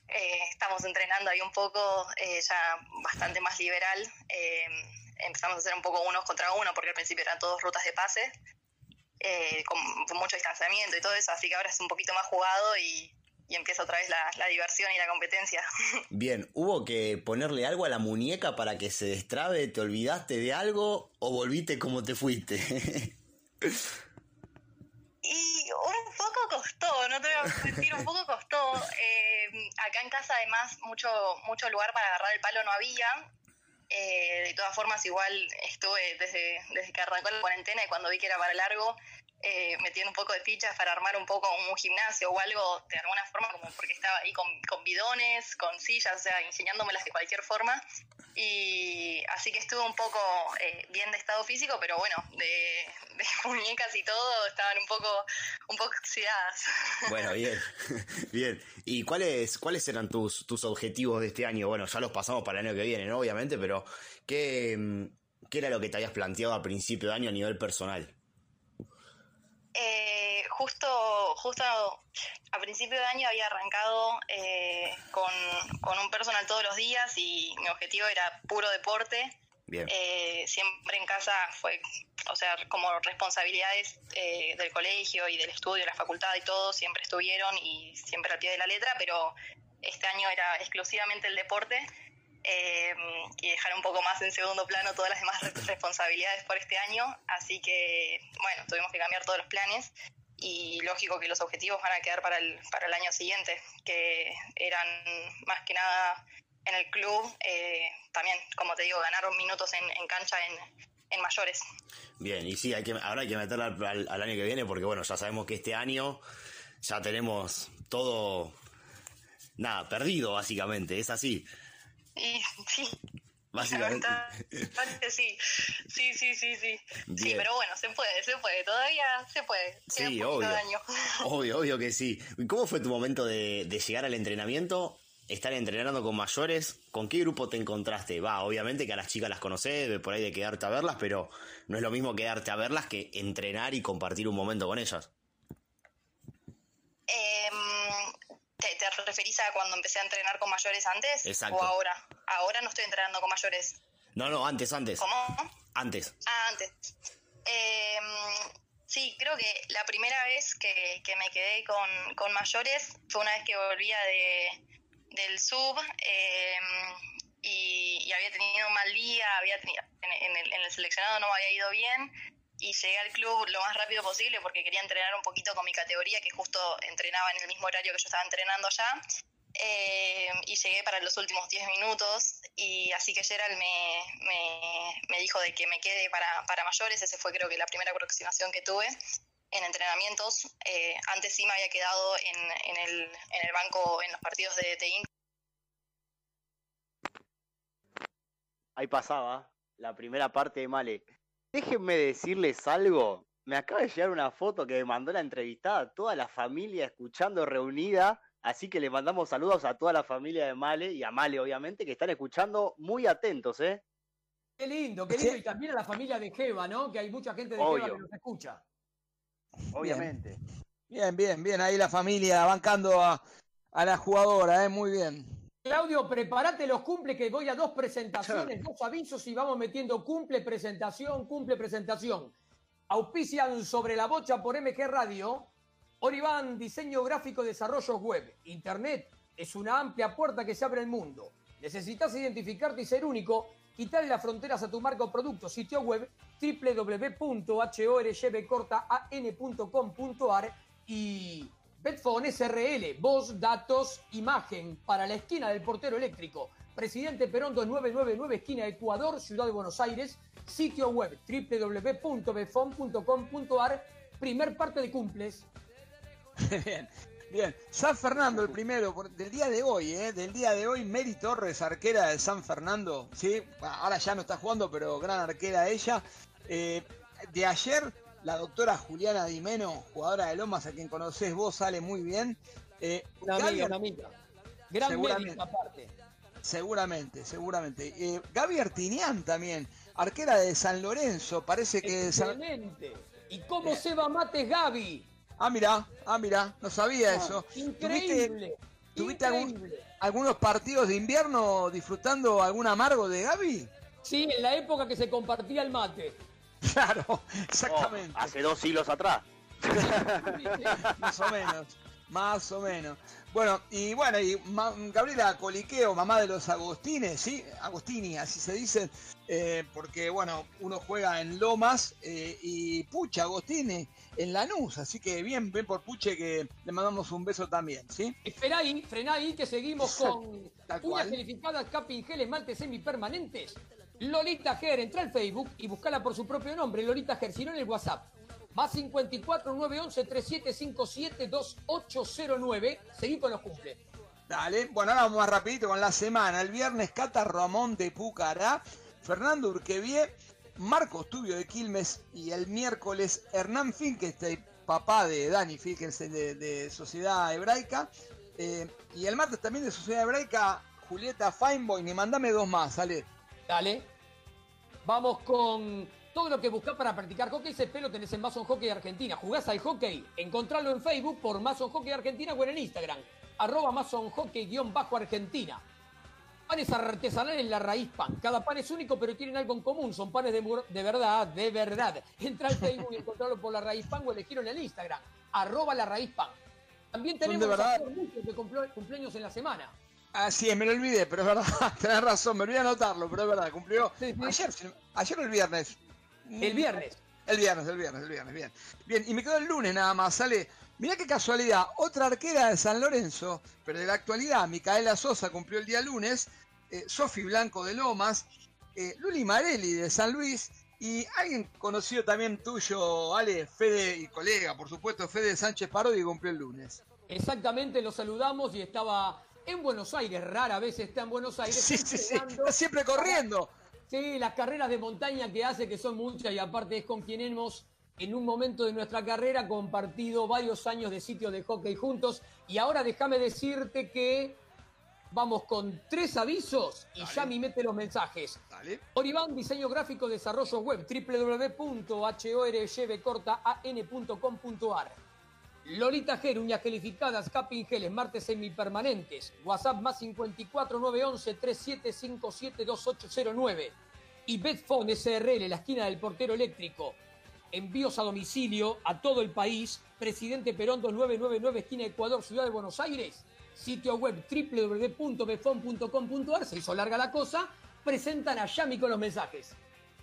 eh, estamos entrenando ahí un poco, eh, ya bastante más liberal. Eh, empezamos a hacer un poco unos contra uno, porque al principio eran todos rutas de pase, eh, con, con mucho distanciamiento y todo eso, así que ahora es un poquito más jugado y, y empieza otra vez la, la diversión y la competencia. Bien, ¿hubo que ponerle algo a la muñeca para que se destrabe? ¿Te olvidaste de algo o volviste como te fuiste? Y un poco costó, no te voy a mentir, un poco costó. Eh, acá en casa además mucho, mucho lugar para agarrar el palo no había. Eh, de todas formas igual estuve desde, desde que arrancó la cuarentena y cuando vi que era para largo, eh, metiendo un poco de fichas para armar un poco un gimnasio o algo de alguna forma, como porque estaba ahí con, con bidones, con sillas, o sea, enseñándomelas de cualquier forma. Y así que estuve un poco eh, bien de estado físico, pero bueno, de, de muñecas y todo estaban un poco, un poco oxidadas. Bueno, bien, bien. ¿Y cuáles, cuáles eran tus, tus objetivos de este año? Bueno, ya los pasamos para el año que viene, ¿no? Obviamente, pero ¿qué, qué era lo que te habías planteado a principio de año a nivel personal? Eh, justo, justo a principio de año había arrancado eh, con, con un personal todos los días y mi objetivo era puro deporte. Bien. Eh, siempre en casa fue, o sea, como responsabilidades eh, del colegio y del estudio, la facultad y todo, siempre estuvieron y siempre al pie de la letra, pero este año era exclusivamente el deporte eh, y dejar un poco más en segundo plano todas las demás re- responsabilidades por este año. Así que, bueno, tuvimos que cambiar todos los planes y lógico que los objetivos van a quedar para el, para el año siguiente, que eran más que nada en el club, eh, también, como te digo, ganar minutos en, cancha en, mayores. Bien, y sí, hay que, ahora hay que meterla al año que viene porque, bueno, ya sabemos que este año ya tenemos todo, nada, perdido, básicamente, es así. Y sí, Básicamente. sí, sí, sí, sí, sí. Sí, pero bueno, se puede, se puede, todavía se puede. Queda Sí, obvio. de año. Obvio, obvio que sí. ¿Y ¿Cómo fue tu momento de, de llegar al entrenamiento? Estar entrenando con mayores, ¿con qué grupo te encontraste? Va, obviamente que a las chicas las conocés, de por ahí de quedarte a verlas, pero no es lo mismo quedarte a verlas que entrenar y compartir un momento con ellas. Em, ¿te, ¿Te referís a cuando empecé a entrenar con mayores antes? Exacto. ¿O ahora? Ahora no estoy entrenando con mayores. No, no, antes, antes. ¿Cómo? Antes. Ah, antes. Em, sí, creo que la primera vez que, que me quedé con, con mayores fue una vez que volvía de, del sub em, y, y había tenido un mal día, había tenido, en, en el, en el seleccionado no me había ido bien y llegué al club lo más rápido posible porque quería entrenar un poquito con mi categoría que justo entrenaba en el mismo horario que yo estaba entrenando allá. Eh, y llegué para los últimos 10 minutos y así que Gerald me, me, dijo de que me quede para, para mayores, ese fue creo que la primera aproximación que tuve en entrenamientos. Eh, antes sí me había quedado en, en, el, en el banco en los partidos de, de. Ahí pasaba la primera parte de Male. Déjenme decirles algo. Me acaba de llegar una foto que me mandó la entrevistada, toda la familia escuchando reunida. Así que le mandamos saludos a toda la familia de Male y a Male, obviamente, que están escuchando muy atentos, ¿eh? Qué lindo, qué lindo. Y también a la familia de Jeva, ¿no? Que hay mucha gente de Obvio. Jeva que nos escucha. Obviamente. Bien, bien, bien. Ahí la familia bancando a, a la jugadora, ¿eh? Muy bien. Claudio, prepárate los cumple que voy a dos presentaciones, dos avisos y vamos metiendo cumple, presentación, cumple, presentación. Auspician sobre la bocha por MG Radio. Oribán, diseño gráfico, desarrollo web. Internet es una amplia puerta que se abre al mundo. Necesitas identificarte y ser único. Quitarle las fronteras a tu marca o producto. Sitio web www.horgbcortaan.com.ar y Betphone SRL, voz, datos, imagen para la esquina del portero eléctrico. Presidente Perón 2999, esquina Ecuador, Ciudad de Buenos Aires. Sitio web www.betfon.com.ar. Primer parte de cumples. Bien, bien. San Fernando, el primero, del día de hoy, ¿eh? Del día de hoy, Mary Torres, arquera de San Fernando, ¿sí? Ahora ya no está jugando, pero gran arquera ella. Eh, de ayer, la doctora Juliana Dimeno, jugadora de Lomas, a quien conocés vos, sale muy bien. Eh, Una amiga, una amiga. Gran Seguramente. médica aparte. Seguramente, seguramente. Eh, Gaby Artinian también, arquera de San Lorenzo, parece que... San- Excelente. ¿Y cómo se va Mates Gaby? Ah, mira, ah, mira, no sabía Ah, eso. Increíble. ¿Tuviste algún- algunos partidos de invierno disfrutando algún amargo de Gaby? Sí, en la época que se compartía el mate. Claro, exactamente. Oh, hace dos siglos atrás. más o menos, más o menos. Bueno, y bueno, y ma- Gabriela Coliqueo, mamá de los Agostines, ¿sí? Agostini, así se dice, eh, porque bueno, uno juega en Lomas eh, y Pucha Agostini en Lanús, así que bien, bien por Puche que le mandamos un beso también, ¿sí? Espera ahí, frená ahí que seguimos con gelificadas, capping gel, esmaltes semipermanentes. Lolita Ger, entra al Facebook y buscala por su propio nombre, Lolita Ger, si no en el WhatsApp. Más 54 911 3757 2809. Seguí con los cumple. Dale, bueno, ahora vamos más rapidito con la semana. El viernes Cata Ramón de Pucará, Fernando Urquevie, Marcos Tubio de Quilmes y el miércoles Hernán Finkenstein, papá de Dani Finkenstein de, de Sociedad Hebraica. Eh, y el martes también de Sociedad Hebraica, Julieta Feinboy. Y mandame dos más, sale. Dale. Vamos con todo lo que buscas para practicar hockey. Ese pelo tenés en Mason Hockey Argentina. ¿Jugás al hockey? Encontralo en Facebook por Mason Hockey Argentina o en Instagram. Arroba Mason Hockey-Argentina. Panes artesanales La Raíz Pan. Cada pan es único, pero tienen algo en común. Son panes de, de verdad, de verdad. Entra al Facebook y encontrarlo por La Raíz Pan o elegirlo en el Instagram. Arroba La Raíz Pan. También tenemos verdad? a muchos cumplió cumpleaños en la semana. Así es, me lo olvidé, pero es verdad, tenés razón, me olvidé anotarlo, pero es verdad, cumplió ayer, ayer o el viernes. El viernes. El viernes, el viernes, el viernes, bien. Bien, y me quedó el lunes nada más, sale. Mirá qué casualidad, otra arquera de San Lorenzo, pero de la actualidad, Micaela Sosa cumplió el día lunes, eh, Sofi Blanco de Lomas, eh, Luli Marelli de San Luis, y alguien conocido también tuyo, Ale, Fede y colega, por supuesto, Fede Sánchez Parodi cumplió el lunes. Exactamente, lo saludamos y estaba en Buenos Aires, rara vez está en Buenos Aires. Sí, sí, sí, entrenando. está siempre corriendo. Sí, las carreras de montaña que hace, que son muchas, y aparte es con quien hemos, en un momento de nuestra carrera, compartido varios años de sitios de hockey juntos. Y ahora déjame decirte que vamos con tres avisos y ya me mete los mensajes. Dale. Oribán, diseño gráfico, desarrollo web, www.horshbcortaan.com.ar. Lolita Ger, uñas gelificadas, capping gel, esmartes semipermanentes. WhatsApp más 54 911 3757 2809. Y Betphone SRL, la esquina del portero eléctrico. Envíos a domicilio a todo el país. Presidente Perón 2999, esquina Ecuador, Ciudad de Buenos Aires. Sitio web www.befon.com.ar. Se hizo larga la cosa. Presentan a Yami con los mensajes.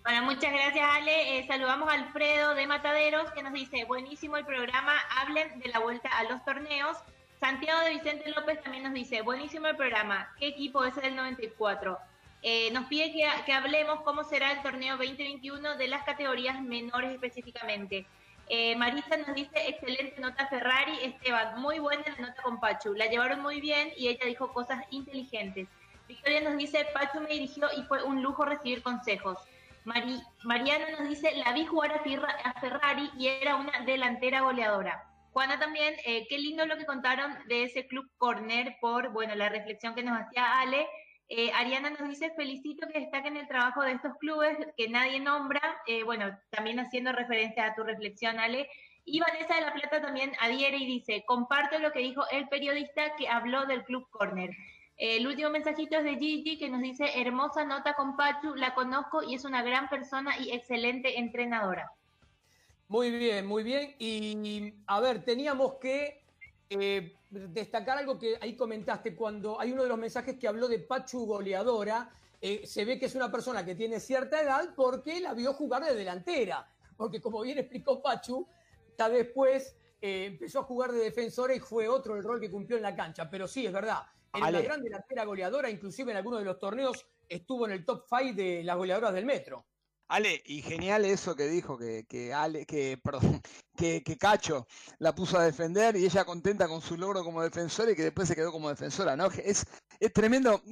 Bueno, muchas gracias Ale. Eh, saludamos a Alfredo de Mataderos que nos dice, buenísimo el programa, hablen de la vuelta a los torneos. Santiago de Vicente López también nos dice, buenísimo el programa, ¿qué equipo es el 94? Eh, nos pide que, hablemos cómo será el torneo 2021 de las categorías menores específicamente. Eh, Marisa nos dice, excelente nota Ferrari, Esteban, muy buena la nota con Pachu, la llevaron muy bien y ella dijo cosas inteligentes. Victoria nos dice, Pachu me dirigió y fue un lujo recibir consejos. Mari- Mariana nos dice, la vi jugar a, a Ferrari y era una delantera goleadora. Juana también, eh, qué lindo lo que contaron de ese club corner por, bueno, la reflexión que nos hacía Ale. Eh, Ariana nos dice, felicito que destaquen el trabajo de estos clubes que nadie nombra, eh, bueno, también haciendo referencia a tu reflexión, Ale. Y Vanessa de la Plata también adhiere y dice, comparto lo que dijo el periodista que habló del club corner. El último mensajito es de Gigi que nos dice, hermosa nota con Pachu, la conozco y es una gran persona y excelente entrenadora. Muy bien, muy bien. Y a ver, teníamos que eh, destacar algo que ahí comentaste cuando hay uno de los mensajes que habló de Pachu goleadora. eh, se ve que es una persona que tiene cierta edad porque la vio jugar de delantera. Porque como bien explicó Pachu, tal después eh, empezó a jugar de defensora y fue otro el rol que cumplió en la cancha. Pero sí, es verdad. Era Ale. una gran delantera goleadora, inclusive en algunos de los torneos estuvo en el top 5 de las goleadoras del metro. Ale, y genial eso que dijo, que, que Ale, que, perdón, que, que Cacho la puso a defender y ella contenta con su logro como defensora y que después se quedó como defensora, ¿no? Es, es tremendo,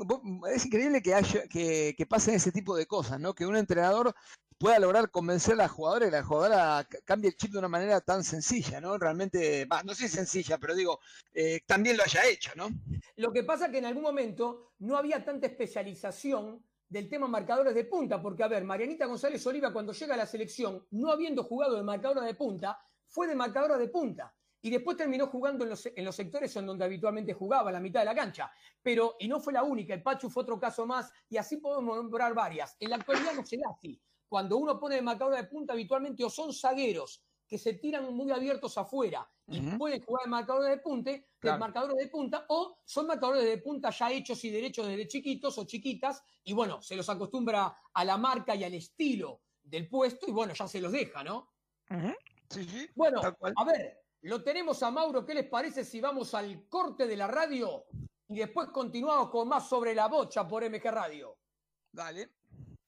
es increíble que, haya, que, que pasen ese tipo de cosas, ¿no? Que un entrenador pueda lograr convencer a la jugadora y la jugadora ca- cambie el chip de una manera tan sencilla, ¿no? Realmente, no sé si sencilla, pero digo, eh, también lo haya hecho, ¿no? Lo que pasa es que en algún momento no había tanta especialización del tema marcadores de punta, porque a ver, Marianita González Oliva cuando llega a la selección, no habiendo jugado de marcadora de punta, fue de marcadora de punta. Y después terminó jugando en los, en los sectores en donde habitualmente jugaba, la mitad de la cancha. Pero, y no fue la única, el Pachu fue otro caso más, y así podemos nombrar varias. En la actualidad no se da así. Cuando uno pone de marcadora de punta, habitualmente o son zagueros que se tiran muy abiertos afuera y pueden jugar de marcadores de punte, de Claro. marcadores de punta, o son marcadores de punta ya hechos y derechos desde chiquitos o chiquitas, y bueno, se los acostumbra a la marca y al estilo del puesto, y bueno, ya se los deja, ¿no? Sí, sí. Bueno, a ver, lo tenemos a Mauro, ¿qué les parece si vamos al corte de la radio y después continuamos con más sobre la bocha por MG Radio? Dale.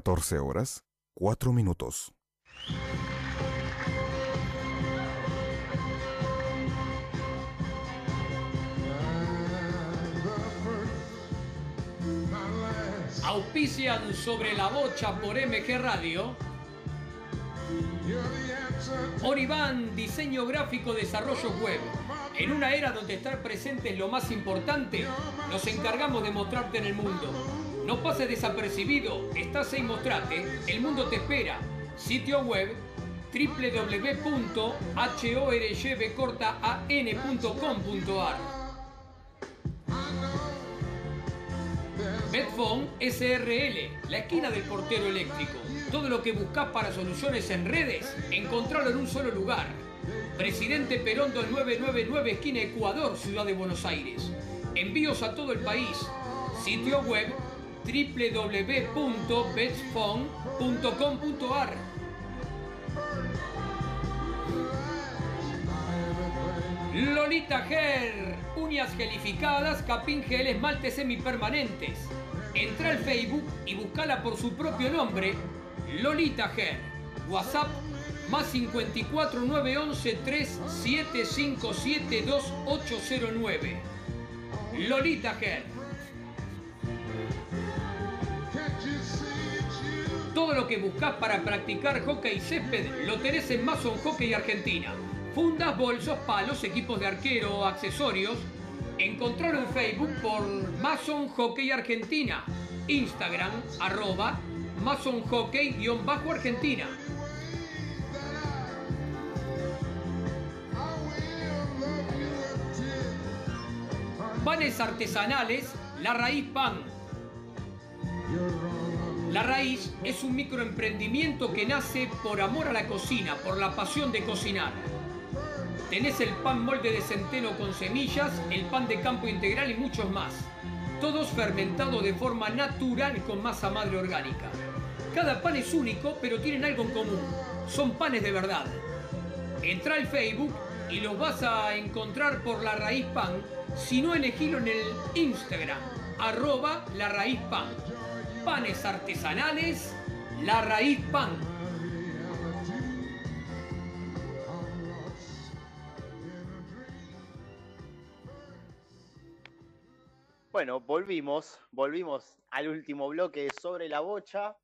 Catorce horas, cuatro minutos. Auspician sobre la bocha por MG Radio. Oriban, diseño gráfico, desarrollo web. En una era donde estar presente es lo más importante, nos encargamos de mostrarte en el mundo. No pases desapercibido, estás ahí mostrate, el mundo te espera. Sitio web www.horybcortaan.com.ar Betphone SRL, la esquina del portero eléctrico. Todo lo que buscas para soluciones en redes, encontralo en un solo lugar. Presidente Perón 999, esquina Ecuador, Ciudad de Buenos Aires. Envíos a todo el país. Sitio web www.betsphone.com.ar Lolita Hair, uñas gelificadas, capín gel, esmaltes semipermanentes. Entra al Facebook y buscala por su propio nombre, Lolita Hair. WhatsApp más 54 911 3757 2809. Lolita Hair. Todo lo que buscas para practicar hockey césped lo tenés en Mason Hockey Argentina. Fundas, bolsos, palos, equipos de arquero accesorios. Encontralo en Facebook por Mason Hockey Argentina. Instagram, arroba Mason Hockey-Argentina. Panes artesanales, La Raíz Pan. La Raíz es un microemprendimiento que nace por amor a la cocina, por la pasión de cocinar. Tenés el pan molde de centeno con semillas, el pan de campo integral y muchos más. Todos fermentados de forma natural con masa madre orgánica. Cada pan es único, pero tienen algo en común. Son panes de verdad. Entra al Facebook y los vas a encontrar por La Raíz Pan, si no elegilo en el Instagram, arroba La Raíz Pan. Panes artesanales, La Raíz Pan. Bueno, volvimos, volvimos al último bloque sobre la bocha.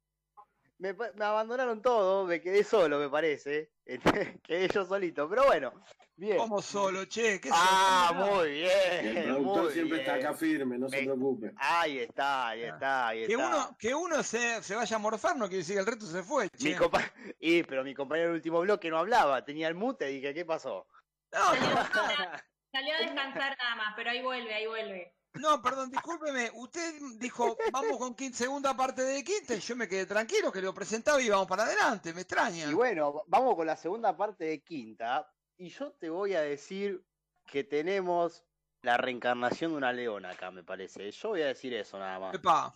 Me abandonaron todo, me quedé solo, me parece. quedé yo solito, pero bueno, bien. Como solo, che, ¿qué Ah, solo? muy bien. El productor muy siempre está acá firme, no se preocupe. Ahí está, ahí está, ahí Que está. uno, que uno se, se vaya a morfar no quiere decir que el resto se fue. Mi che. compa- y, pero mi compañero del último bloque no hablaba, tenía el mute y dije, ¿qué pasó? Salió a descansar nada más, pero ahí vuelve, ahí vuelve. No, perdón, discúlpeme. Usted dijo, vamos con quinta, segunda parte de quinta y yo me quedé tranquilo que lo presentaba y íbamos para adelante. Me extraña. Y bueno, vamos con la segunda parte de quinta. Y yo te voy a decir que tenemos la reencarnación de una leona acá, me parece. Yo voy a decir eso nada más. Epa.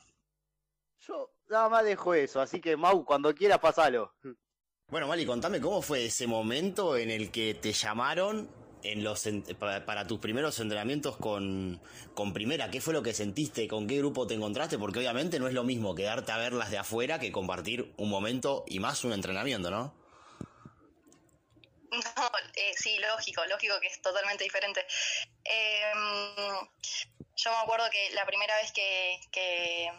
Yo nada más dejo eso, así que Mau, cuando quieras, pasalo. Bueno, Mali, contame cómo fue ese momento en el que te llamaron en los en- para, para tus primeros entrenamientos con, con primera. ¿Qué fue lo que sentiste? ¿Con qué grupo te encontraste? Porque obviamente no es lo mismo quedarte a verlas de afuera que compartir un momento y más un entrenamiento, ¿no? No, eh, sí, lógico, lógico que es totalmente diferente. Em, yo me acuerdo que la primera vez que, que,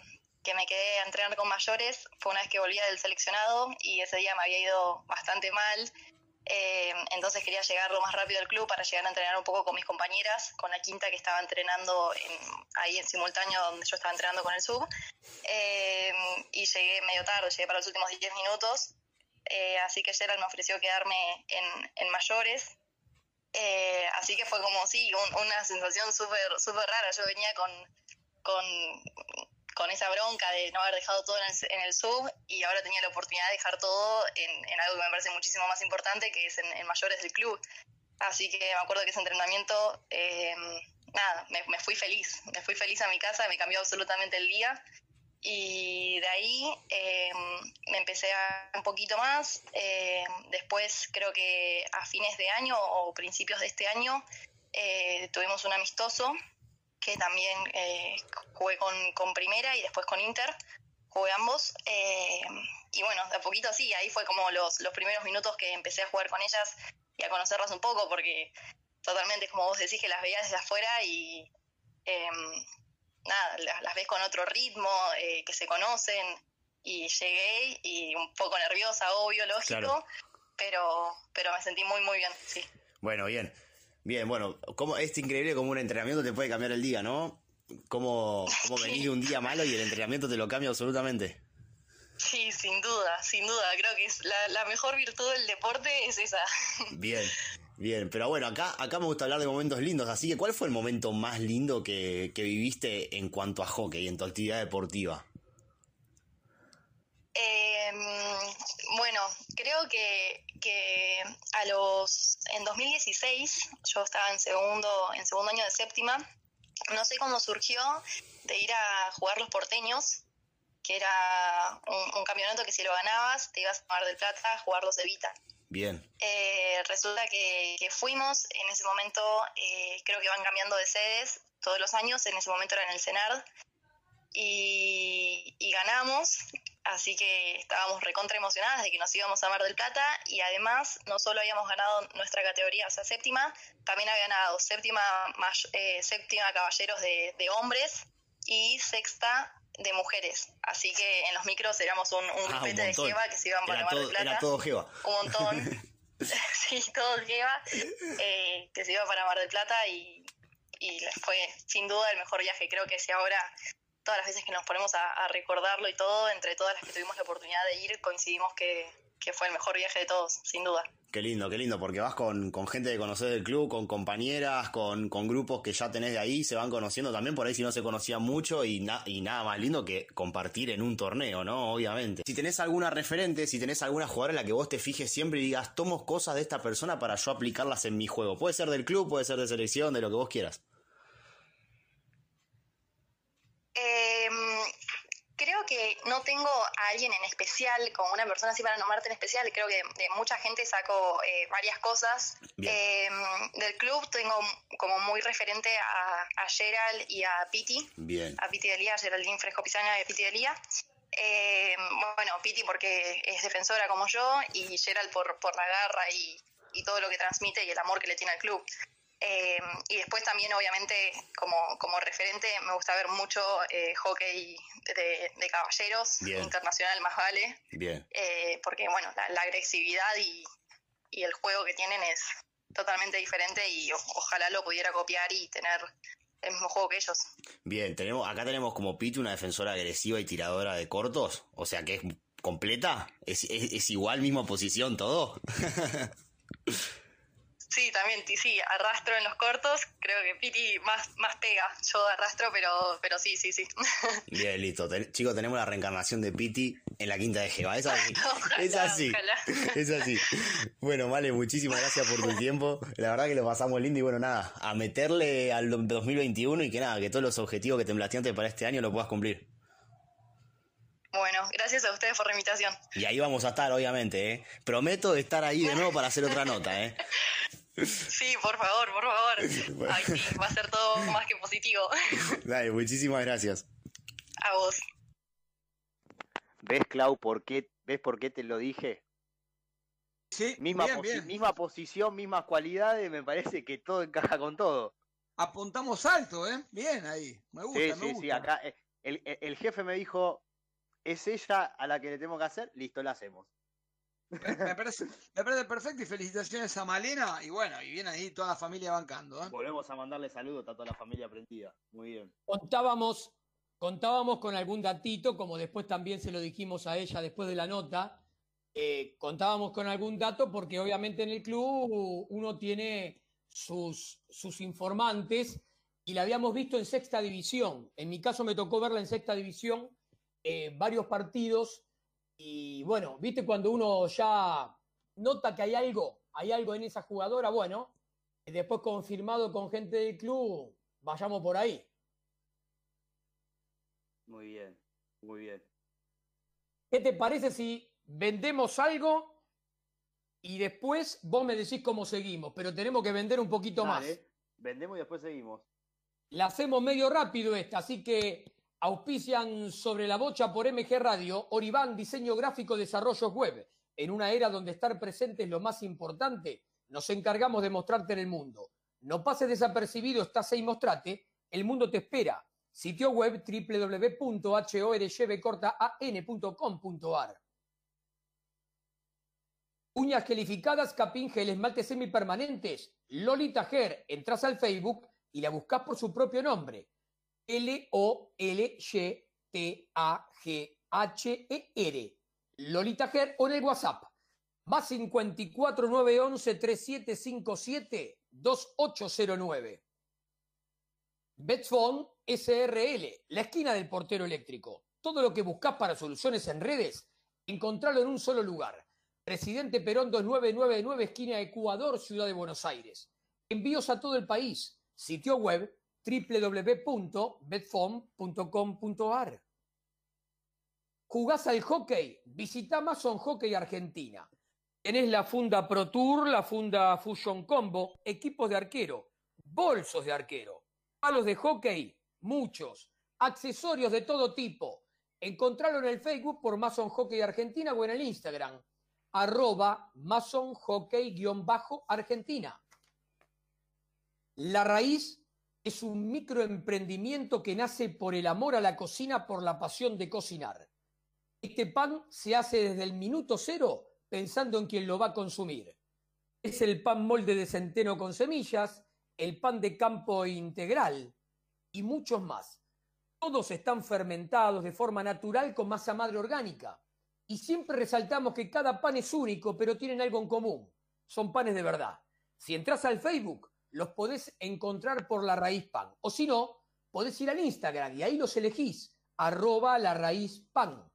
que me quedé a entrenar con mayores fue una vez que volvía del seleccionado y ese día me había ido bastante mal. Em, entonces quería llegar lo más rápido al club para llegar a entrenar un poco con mis compañeras, con la quinta que estaba entrenando en- ahí en simultáneo donde yo estaba entrenando con el sub. Em, y llegué medio tarde, llegué para los últimos 10 minutos. Eh, así que Gerald me ofreció quedarme en, en mayores. Eh, así que fue como, sí, un- una sensación súper súper rara. Yo venía con, con, con esa bronca de no haber dejado todo en el, en sub y ahora tenía la oportunidad de dejar todo en, en algo que me parece muchísimo más importante, que es en, en mayores del club. Así que me acuerdo que ese entrenamiento, eh, nada, me, me fui feliz. Me fui feliz a mi casa, me cambió absolutamente el día. Y de ahí eh, me empecé a un poquito más. eh, después, creo que a fines de año o principios de este año, eh, tuvimos un amistoso que también eh, jugué con, con Primera y después con Inter. Jugué ambos. y bueno, de a poquito sí, ahí fue como los, los primeros minutos que empecé a jugar con ellas y a conocerlas un poco, porque totalmente, como vos decís, que las veías desde afuera y. nada, la- las ves con otro ritmo, eh, que se conocen, y llegué y un poco nerviosa, obvio, lógico, Claro. pero, pero me sentí muy, muy bien, sí. Bueno, bien. Bien, bueno, como es increíble como un entrenamiento te puede cambiar el día, ¿no? Como, como de un día malo y el entrenamiento te lo cambia absolutamente. Sí, sin duda, sin duda, creo que es la, la mejor virtud del deporte es esa. Bien, bien. Pero bueno, acá, acá me gusta hablar de momentos lindos. Así que, ¿cuál fue el momento más lindo que, que viviste en cuanto a hockey, en tu actividad deportiva? Eh, bueno, creo que, que a los en 2016 yo estaba en segundo en segundo año de séptima. No sé cómo surgió de ir a jugar los porteños, que era un, campeonato que si lo ganabas te ibas a Mar del Plata a jugar los Evita. Bien. Eh, resulta que, que fuimos, en ese momento eh, creo que van cambiando de sedes todos los años, en ese momento era en el CENARD, y, ganamos, así que estábamos recontra emocionadas de que nos íbamos a Mar del Plata, y además no solo habíamos ganado nuestra categoría, o sea, séptima, también había ganado séptima, eh, séptima caballeros de, de hombres y sexta de mujeres. Así que en los micros éramos un, un Ah, un grupete de. Jeva que se iban para Mar del Plata. era todo Jeva. Un montón. sí, todo Jeva, eh, que se iba para Mar del Plata y, y fue sin duda el mejor viaje. Creo que si ahora, todas las veces que nos ponemos a, a recordarlo y todo, entre todas las que tuvimos la oportunidad de ir, coincidimos que, que fue el mejor viaje de todos, sin duda. Qué lindo, qué lindo, porque vas con, con gente que conoces del club, con compañeras, con, con grupos que ya tenés de ahí, se van conociendo también por ahí si no se conocían mucho y, na- y nada más lindo que compartir en un torneo, ¿no? Obviamente. Si tenés alguna referente, si tenés alguna jugadora en la que vos te fijes siempre y digas, tomo cosas de esta persona para yo aplicarlas en mi juego. Puede ser del club, puede ser de selección, de lo que vos quieras. Em, creo que no tengo a alguien en especial, como una persona así para nombrarte en especial. Creo que de mucha gente saco eh, varias cosas. Em, del club tengo como muy referente a, a Gerald y a Piti. Bien. A Piti Delía, Geraldine Fresco Pizaña y a Piti Delía. Eh, bueno, Piti porque es defensora como yo y Gerald por, por la garra y, y todo lo que transmite y el amor que le tiene al club. Eh, y después también, obviamente, como, como referente, me gusta ver mucho eh, hockey de, de caballeros, Bien. internacional más vale, Bien. eh, porque, bueno, la, la agresividad y, y el juego que tienen es totalmente diferente y o- ojalá lo pudiera copiar y tener el mismo juego que ellos. Bien, tenemos, acá tenemos como Piti una defensora agresiva y tiradora de cortos, o sea que es completa, es, es, es igual, misma posición, todo. Sí, también, sí, arrastro en los cortos, creo que Piti más, más pega, yo arrastro, pero, pero sí, sí, sí. Bien, listo. Ten- chicos, tenemos la reencarnación de Piti en la quinta de Jeva. Es así. Ojalá, es así. ojalá. Es así. Bueno, vale, muchísimas gracias por tu tiempo. La verdad que lo pasamos lindo y bueno, nada, a meterle al 2021 y que nada, que todos los objetivos que te planteaste para este año lo puedas cumplir. Bueno, gracias a ustedes por la invitación. Y ahí vamos a estar, obviamente, ¿eh? Prometo estar ahí de nuevo para hacer otra nota, ¿eh? Sí, por favor, por favor. Ay, sí, va a ser todo más que positivo. Dale, muchísimas gracias. A vos. ¿Ves, Clau, por qué, ¿ves por qué te lo dije? Sí, misma, bien, posi- bien. misma posición, mismas cualidades, me parece que todo encaja con todo. Apuntamos alto, ¿eh? Bien ahí. Me gusta, sí, me sí, gusta. sí, acá eh, el, el- el jefe me dijo, es ella a la que le tengo que hacer, listo, la hacemos. Me parece, me parece perfecto y felicitaciones a Malena. Y bueno, y viene ahí toda la familia bancando. ¿eh? Volvemos a mandarle saludos a toda la familia prendida. Muy bien. Contábamos, contábamos con algún datito, como después también se lo dijimos a ella después de la nota. eh, contábamos con algún dato porque obviamente en el club uno tiene sus, sus informantes y la habíamos visto en sexta división. En mi caso me tocó verla en sexta división, eh, varios partidos. Y bueno, viste cuando uno ya nota que hay algo, hay algo en esa jugadora, bueno, después confirmado con gente del club, vayamos por ahí. Muy bien, muy bien. ¿Qué te parece si vendemos algo y después vos me decís cómo seguimos? Pero tenemos que vender un poquito más. Vendemos y después seguimos. La hacemos medio rápido esta, así que auspician sobre la bocha por MG Radio, Oribán Diseño Gráfico Desarrollos Web. En una era donde estar presente es lo más importante, nos encargamos de mostrarte en el mundo. No pases desapercibido, estás ahí, mostrate, el mundo te espera. Sitio web www.horyvcortaan.com.ar Uñas gelificadas, capín gel, esmaltes semipermanentes. Lolita Hair, entras al Facebook y la buscas por su propio nombre. L-O-L-Y-T-A-G-H-E-R. Lolita Hair o en el WhatsApp. Más 54 911 3757 2809. Betfone SRL, la esquina del portero eléctrico. Todo lo que buscas para soluciones en redes, encontralo en un solo lugar. Presidente Perón 2999, esquina Ecuador, Ciudad de Buenos Aires. Envíos a todo el país. Sitio web www.betfom.com.ar. ¿Jugás al hockey? Visita Amazon Hockey Argentina. Tenés la funda Pro Tour, la funda Fusion Combo, equipos de arquero, bolsos de arquero, palos de hockey, muchos, accesorios de todo tipo. Encontralo en el Facebook por Mason Hockey Argentina o en el Instagram, arroba Mason Hockey-Argentina. La raíz es un microemprendimiento que nace por el amor a la cocina, por la pasión de cocinar. Este pan se hace desde el minuto cero pensando en quien lo va a consumir. Es el pan molde de centeno con semillas, el pan de campo integral y muchos más. Todos están fermentados de forma natural con masa madre orgánica. Y siempre resaltamos que cada pan es único, pero tienen algo en común. Son panes de verdad. Si entras al Facebook, los podés encontrar por la raíz pan. O si no, podés ir al Instagram y ahí los elegís, arroba la raíz pan.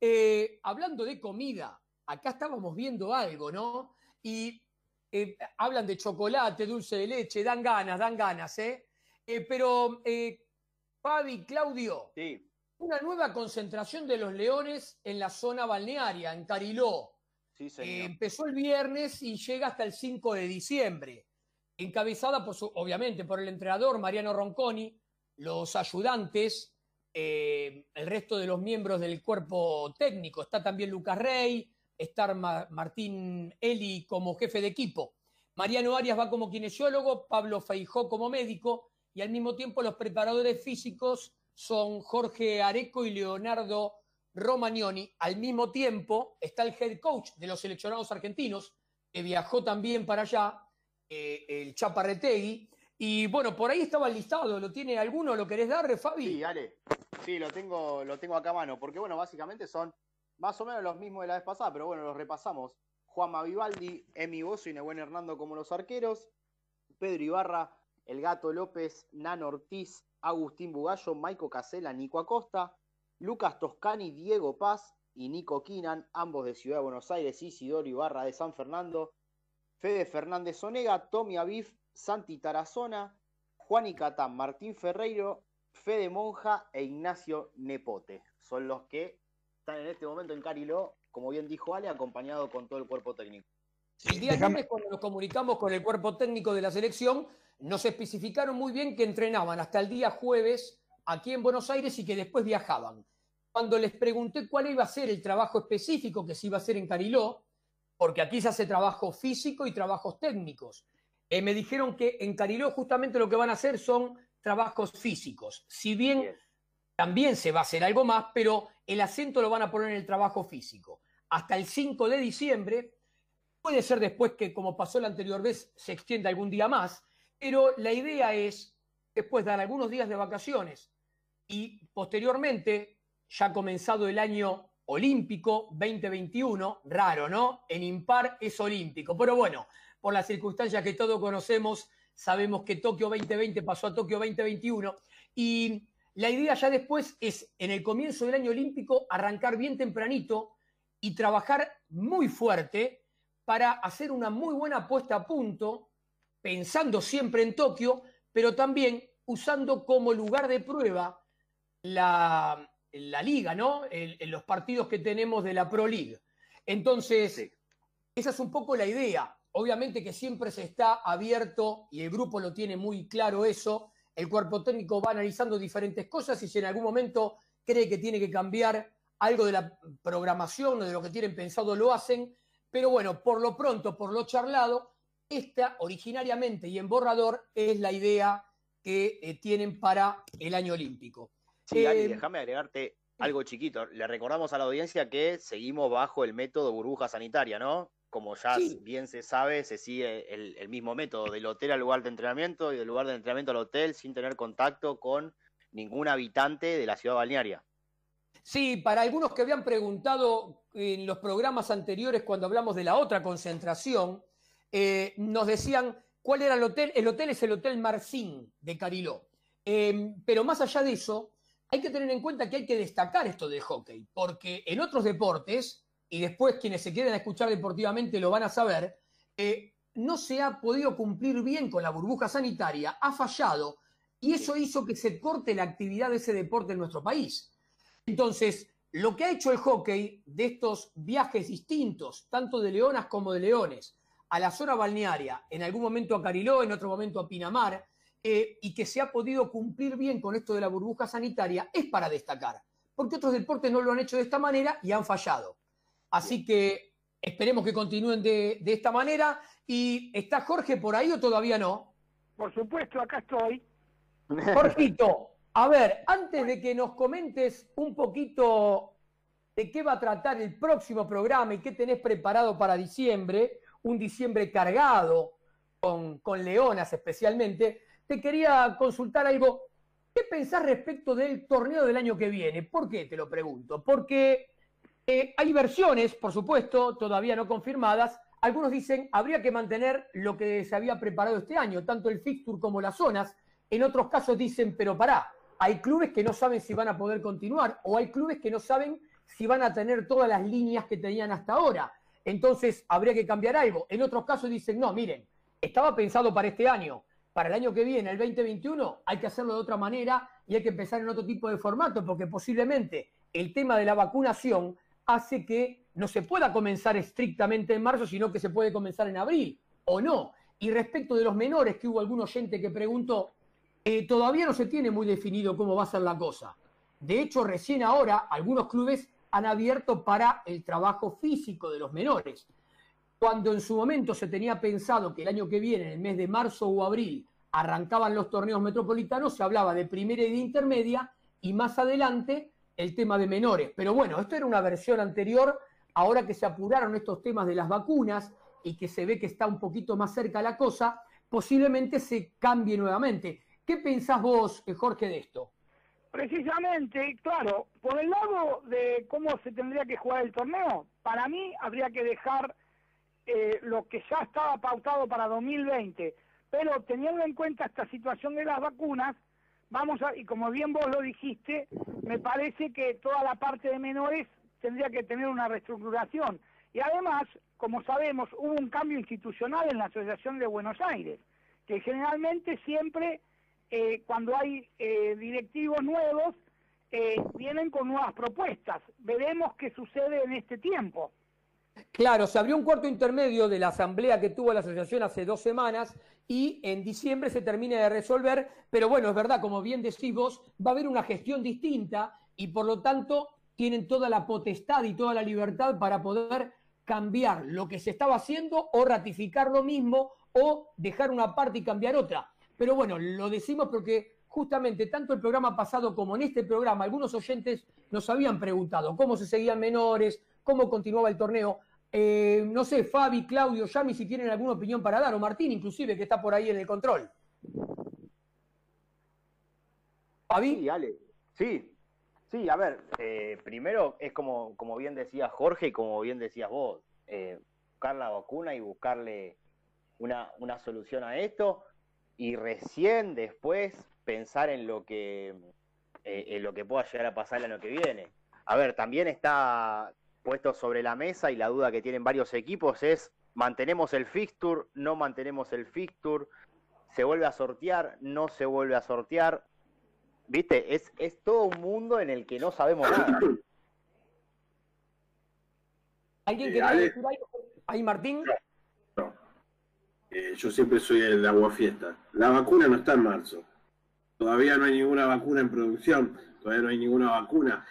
Eh, hablando de comida, acá estábamos viendo algo, ¿no? Y eh, hablan de chocolate, dulce de leche, dan ganas, dan ganas, ¿eh? Eh, pero, Fabi, Claudio, Sí, una nueva concentración de los leones en la zona balnearia, en Cariló. sí, señor. empezó el viernes y llega hasta el 5 de diciembre. Encabezada, por obviamente, por el entrenador Mariano Ronconi, los ayudantes, eh, el resto de los miembros del cuerpo técnico. Está también Lucas Rey, está Ma- Martín Eli como jefe de equipo. Mariano Arias va como kinesiólogo, Pablo Feijó como médico y al mismo tiempo los preparadores físicos son Jorge Areco y Leonardo Romagnoni. Al mismo tiempo está el head coach de los seleccionados argentinos, que viajó también para allá, eh, el Chaparretegui. Y bueno, por ahí estaba listado, ¿lo tiene alguno? ¿Lo querés dar, Fabi? Sí, dale. Sí, lo tengo, lo tengo acá a mano, porque bueno, básicamente son más o menos los mismos de la vez pasada, pero bueno, los repasamos. Juanma Vivaldi, Emi Bozo y Nebuen Hernando como los arqueros, Pedro Ibarra, El Gato López, Nano Ortiz, Agustín Bugallo, Maico Casela, Nico Acosta, Lucas Toscani, Diego Paz y Nico Quinan, ambos de Ciudad de Buenos Aires, Isidoro Ibarra de San Fernando, Fede Fernández Onega, Tommy Aviv, Santi Tarazona, Juan Icatán, Martín Ferreiro, Fede Monja e Ignacio Nepote. Son los que están en este momento en Cariló, como bien dijo Ale, acompañado con todo el cuerpo técnico. El día lunes, cuando nos comunicamos con el cuerpo técnico de la selección, nos especificaron muy bien que entrenaban hasta el día jueves aquí en Buenos Aires y que después viajaban. Cuando les pregunté cuál iba a ser el trabajo específico que se iba a hacer en Cariló, porque aquí se hace trabajo físico y trabajos técnicos, eh, me dijeron que en Cariló justamente lo que van a hacer son trabajos físicos. Si bien también se va a hacer algo más, pero el acento lo van a poner en el trabajo físico. Hasta el 5 de diciembre Puede ser después que, como pasó la anterior vez, se extienda algún día más, pero la idea es después dar algunos días de vacaciones y posteriormente, ya comenzado el año olímpico 2021, raro, ¿no? En impar es olímpico, pero bueno, por las circunstancias que todos conocemos, sabemos que Tokio 2020 pasó a Tokio 2021 y la idea ya después es, en el comienzo del año olímpico, arrancar bien tempranito y trabajar muy fuerte para hacer una muy buena puesta a punto, pensando siempre en Tokio, pero también usando como lugar de prueba la, la liga, ¿no? En los partidos que tenemos de la Pro League. Entonces, esa es un poco la idea. Obviamente que siempre se está abierto y el grupo lo tiene muy claro eso. El cuerpo técnico va analizando diferentes cosas y si en algún momento cree que tiene que cambiar algo de la programación o de lo que tienen pensado, lo hacen. Pero bueno, por lo pronto, por lo charlado, esta originariamente y en borrador es la idea que eh, tienen para el año olímpico. Sí, Eh, déjame agregarte algo chiquito. Le recordamos a la audiencia que seguimos bajo el método burbuja sanitaria, ¿no? Como ya Sí. bien se sabe, se sigue el, el mismo método, del hotel al lugar de entrenamiento y del lugar de entrenamiento al hotel sin tener contacto con ningún habitante de la ciudad balnearia. Sí, para algunos que habían preguntado en los programas anteriores cuando hablamos de la otra concentración, eh, nos decían cuál era el hotel. El hotel es el Hotel Marcín de Cariló. Eh, pero más allá de eso, hay que tener en cuenta que hay que destacar esto del hockey, porque en otros deportes, y después quienes se quieren escuchar deportivamente lo van a saber, eh, no se ha podido cumplir bien con la burbuja sanitaria, ha fallado, y eso hizo que se corte la actividad de ese deporte en nuestro país. Entonces, lo que ha hecho el hockey de estos viajes distintos, tanto de leonas como de leones, a la zona balnearia, en algún momento a Cariló, en otro momento a Pinamar, eh, y que se ha podido cumplir bien con esto de la burbuja sanitaria, es para destacar, porque otros deportes no lo han hecho de esta manera y han fallado. Así que esperemos que continúen de, de esta manera. ¿Y está Jorge por ahí o todavía no? Por supuesto, acá estoy. Jorgito, a ver, antes de que nos comentes un poquito de qué va a tratar el próximo programa y qué tenés preparado para diciembre, un diciembre cargado con, con Leonas especialmente, te quería consultar algo. ¿Qué pensás respecto del torneo del año que viene? ¿Por qué te lo pregunto? Porque eh, hay versiones, por supuesto, todavía no confirmadas. Algunos dicen habría que mantener lo que se había preparado este año, tanto el fixture como las zonas. En otros casos dicen, pero pará, hay clubes que no saben si van a poder continuar o hay clubes que no saben si van a tener todas las líneas que tenían hasta ahora. Entonces habría que cambiar algo. En otros casos dicen, no, miren, estaba pensado para este año, para el año que viene, el 2021, hay que hacerlo de otra manera y hay que empezar en otro tipo de formato, porque posiblemente el tema de la vacunación hace que no se pueda comenzar estrictamente en marzo, sino que se puede comenzar en abril, o no. Y respecto de los menores, que hubo algún oyente que preguntó, eh, todavía no se tiene muy definido cómo va a ser la cosa. De hecho, recién ahora algunos clubes han abierto para el trabajo físico de los menores. Cuando en su momento se tenía pensado que el año que viene, en el mes de marzo o abril, arrancaban los torneos metropolitanos, se hablaba de primera y de intermedia, y más adelante el tema de menores. Pero bueno, esto era una versión anterior, ahora que se apuraron estos temas de las vacunas y que se ve que está un poquito más cerca la cosa, posiblemente se cambie nuevamente. ¿Qué pensás vos, eh, Jorge, de esto? Precisamente, claro, por el lado de cómo se tendría que jugar el torneo, para mí habría que dejar eh, lo que ya estaba pautado para 2020, pero teniendo en cuenta esta situación de las vacunas, vamos a, y como bien vos lo dijiste, me parece que toda la parte de menores tendría que tener una reestructuración. Y además, como sabemos, hubo un cambio institucional en la Asociación de Buenos Aires, que generalmente siempre eh, cuando hay eh, directivos nuevos, eh, vienen con nuevas propuestas. Veremos qué sucede en este tiempo. Claro, se abrió un cuarto intermedio de la asamblea que tuvo la asociación hace dos semanas y en diciembre se termina de resolver, pero bueno, es verdad, como bien decís vos, va a haber una gestión distinta y por lo tanto tienen toda la potestad y toda la libertad para poder cambiar lo que se estaba haciendo o ratificar lo mismo o dejar una parte y cambiar otra. Pero bueno, lo decimos porque justamente tanto el programa pasado como en este programa, algunos oyentes nos habían preguntado cómo se seguían menores, cómo continuaba el torneo. Eh, no sé, Fabi, Claudio, Yami, si tienen alguna opinión para dar, o Martín inclusive, que está por ahí en el control. Fabi. Sí, Ale. Sí, sí, a ver, eh, primero es como, como bien decía Jorge y como bien decías vos, eh, buscar la vacuna y buscarle una, una solución a esto y recién después pensar en lo que en lo que pueda llegar a pasar el año que viene. A ver, también está puesto sobre la mesa y la duda que tienen varios equipos es mantenemos el fixture, no mantenemos el fixture, se vuelve a sortear, no se vuelve a sortear. ¿Viste? Es, es todo un mundo en el que no sabemos nada. ¿Alguien Eh, quiere Ale. decir algo? ¿Ahí, Martín? Eh, yo siempre soy el agua fiesta. La vacuna no está en marzo. Todavía no hay ninguna vacuna en producción. Todavía no hay ninguna vacuna.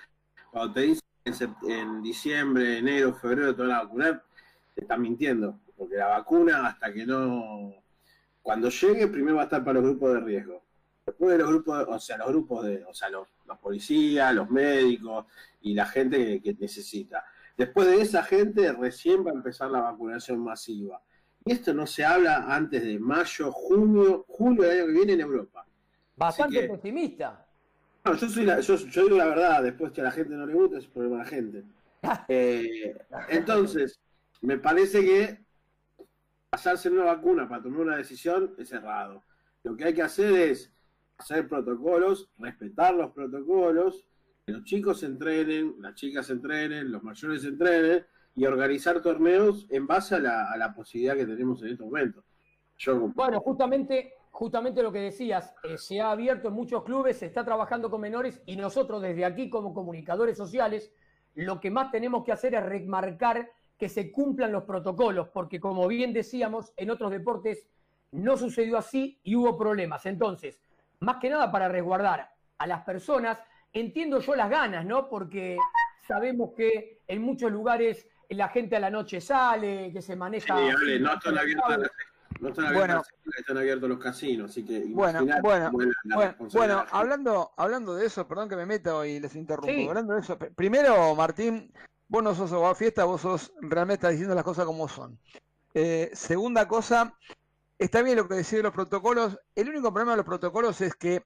Cuando te dicen en, diciembre, enero, febrero te van a vacunar, te están mintiendo. Porque la vacuna, hasta que no. Cuando llegue, primero va a estar para los grupos de riesgo. Después de los grupos, o sea, los grupos de, o sea, los, los policías, los médicos y la gente que, que necesita. Después de esa gente, recién va a empezar la vacunación masiva. Y esto no se habla antes de mayo, junio, julio del año que viene en Europa. Bastante que- pesimista. No, yo, soy la- yo, yo digo la verdad, después que a la gente no le gusta, es problema de la gente. Eh, entonces, me parece que pasarse en una vacuna para tomar una decisión es errado. Lo que hay que hacer es hacer protocolos, respetar los protocolos, que los chicos se entrenen, las chicas se entrenen, los mayores se entrenen y organizar torneos en base a la, a la posibilidad que tenemos en este momento. Yo, Bueno, justamente, justamente lo que decías, eh, se ha abierto en muchos clubes, se está trabajando con menores y nosotros desde aquí como comunicadores sociales, lo que más tenemos que hacer es remarcar que se cumplan los protocolos, porque como bien decíamos, en otros deportes no sucedió así y hubo problemas. Entonces, más que nada para resguardar a las personas, entiendo yo las ganas, ¿no? Porque sabemos que en muchos lugares la gente a la noche sale, que se maneja... Sí, no están abiertas las, No están abiertos Bueno. las escuelas, están abiertos los casinos, así que Bueno, bueno, cómo es la- la bueno, hablando, hablando de eso, perdón que me meto y les interrumpo. Sí. Hablando de eso, pr- primero, Martín, vos no sos abogado fiesta, vos sos realmente estás diciendo las cosas como son. Eh, segunda cosa, está bien lo que decís de los protocolos. El único problema de los protocolos es que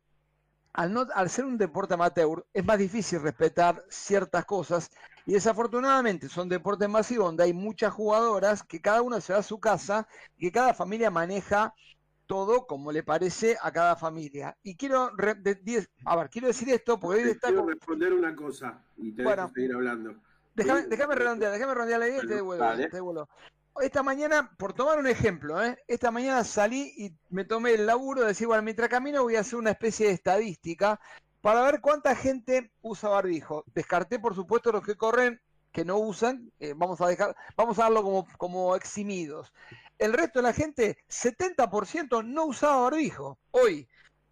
al, no, al ser un deporte amateur es más difícil respetar ciertas cosas y desafortunadamente son deportes masivos donde hay muchas jugadoras que cada una se va a su casa y que cada familia maneja todo como le parece a cada familia. Y quiero, re- de- diez- a ver, quiero decir esto porque hoy está... quiero responder una cosa y te Bueno. dejo seguir hablando. Déjame, Sí, déjame redondear, déjame redondear la idea y devuelvo, te devuelvo. Esta mañana, por tomar un ejemplo, ¿eh? esta mañana salí y me tomé el laburo de decir, bueno, mientras camino voy a hacer una especie de estadística para ver cuánta gente usa barbijo. Descarté, por supuesto, los que corren, que no usan, eh, vamos a dejar, vamos a darlo como, como eximidos. El resto de la gente, 70% no usaba barbijo. Hoy,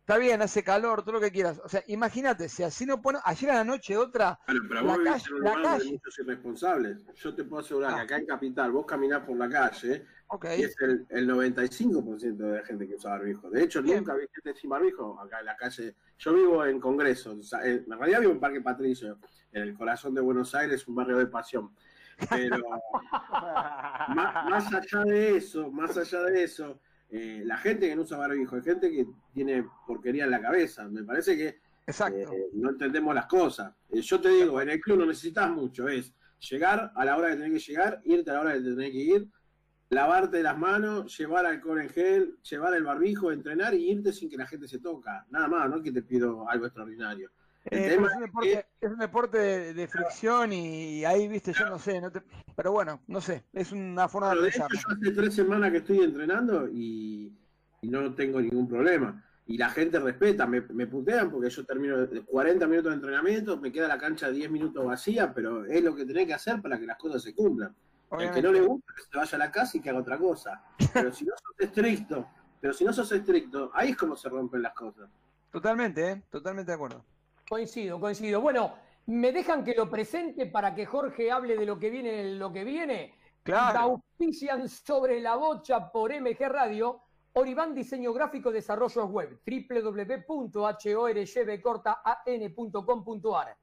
está bien, hace calor, todo lo que quieras. O sea, imagínate, si así no pone, ayer a la noche otra, Bueno, pero la vos vivís calle, en un lugar donde calle, muchos irresponsables. Yo te puedo asegurar Ah. que acá en Capital vos caminás por la calle ok. y es el, el 95% de la gente que usa barbijo. De hecho, Bien. nunca vi gente sin barbijo acá en la calle. Yo vivo en Congreso, en en realidad vivo en Parque Patricio, en el corazón de Buenos Aires, un barrio de pasión. Pero más, más allá de eso, más allá de eso, eh, la gente que no usa barbijo, hay gente que tiene porquería en la cabeza. Me parece que Exacto. eh, no entendemos las cosas. Eh, yo te digo, en el club no necesitas mucho, es llegar a la hora que tenés que llegar, irte a la hora que tenés que ir, lavarte las manos, llevar alcohol en gel, llevar el barbijo, entrenar y irte sin que la gente se toca. Nada más, no es que te pido algo extraordinario. Eh, es un deporte, es un deporte de, de fricción y, ahí, viste, yo no sé, no te- pero bueno, no sé, es una forma Bueno, de de hecho, yo hace tres semanas que estoy entrenando y, y no tengo ningún problema. Y la gente respeta, me, me putean porque yo termino de 40 minutos de entrenamiento, me queda la cancha 10 minutos vacía, pero es lo que tenés que hacer para que las cosas se cumplan. El que no le gusta, que se vaya a la casa y que haga otra cosa. Pero si no sos estricto, pero si no sos estricto, ahí es como se rompen las cosas. Totalmente, ¿eh? Totalmente de acuerdo. Coincido, coincido. Bueno, ¿me dejan que lo presente para que Jorge hable de lo que viene en lo que viene? Claro. Auspician sobre la bocha por MG Radio. Oribán Diseño Gráfico Desarrollos Web. www.horbcortaan.com.ar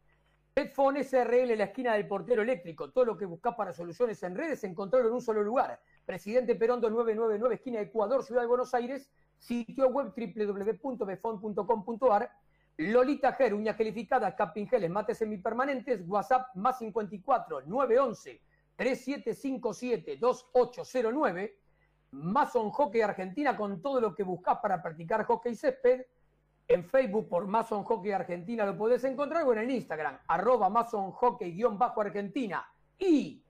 Petphone SRL, la esquina del portero eléctrico. Todo lo que buscas para soluciones en redes, encontrarlo en un solo lugar. Presidente Perón 2999, esquina Ecuador, Ciudad de Buenos Aires. Sitio web www.befon.com.ar. Lolita Ger, uñas gelificadas, capping geles, mates semipermanentes. WhatsApp más 54 911 3757 2809. Mason Hockey Argentina con todo lo que buscas para practicar hockey césped. En Facebook por Mason Hockey Argentina lo podés encontrar o en el Instagram, arroba Mason Hockey-Argentina. Y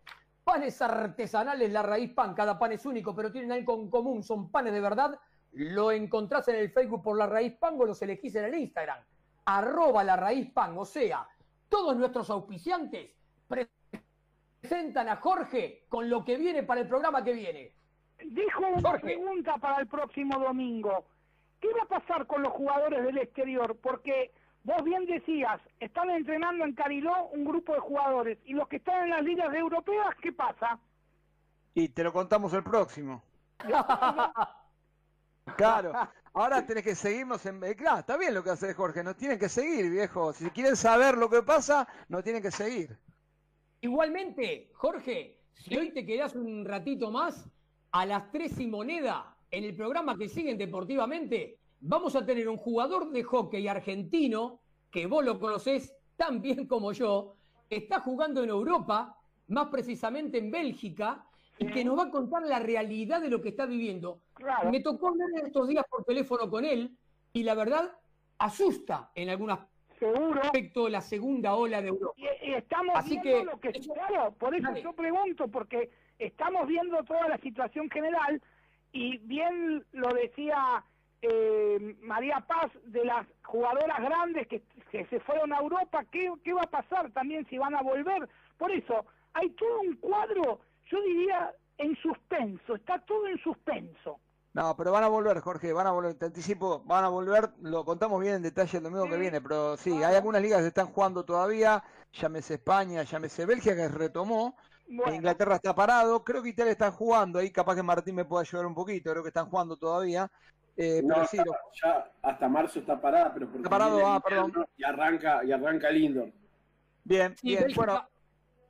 panes artesanales La Raíz Pan, cada pan es único, pero tienen algo en común, son panes de verdad. Lo encontrás en el Facebook por La Raíz Pan o los elegís en el Instagram, arroba La Raíz Pan. O sea, todos nuestros auspiciantes presentan a Jorge con lo que viene para el programa que viene. Dejo una pregunta para el próximo domingo. ¿Qué va a pasar con los jugadores del exterior? Porque vos bien decías, están entrenando en Cariló un grupo de jugadores y los que están en las ligas europeas, ¿qué pasa? Y te lo contamos el próximo. Claro, ahora tenés que seguirnos en... eh, Claro, está bien lo que hace Jorge, nos tienen que seguir, viejo. Si quieren saber lo que pasa, nos tienen que seguir. Igualmente, Jorge, si hoy te quedás un ratito más, a las tres y moneda, en el programa que siguen deportivamente, vamos a tener un jugador de hockey argentino, que vos lo conocés tan bien como yo, que está jugando en Europa, más precisamente en Bélgica, y que nos va a contar la realidad de lo que está viviendo. Me tocó hablar en estos días por teléfono con él, y la verdad, asusta en algunos aspectos la segunda ola de Europa. Y, y estamos Así viendo que- lo que claro, por eso Dale. yo pregunto, porque estamos viendo toda la situación general y bien lo decía eh, María Paz de las jugadoras grandes que, que se fueron a Europa, ¿qué, ¿qué va a pasar también si van a volver? Por eso, hay todo un cuadro, yo diría, en suspenso, está todo en suspenso. No, pero van a volver, Jorge, van a volver, te anticipo, van a volver, lo contamos bien en detalle el domingo que viene, pero sí, hay algunas ligas que están jugando todavía, llámese España, llámese Bélgica que retomó, Inglaterra está parado, creo que Italia está jugando, ahí capaz que Martín me pueda ayudar un poquito, creo que están jugando todavía. Eh, No, pero sí, está- lo- ya hasta marzo está parada, pero porque Está parado, ah, perdón. Y arranca, y arranca lindo. bien, Sí, bien, Bélgica- bueno,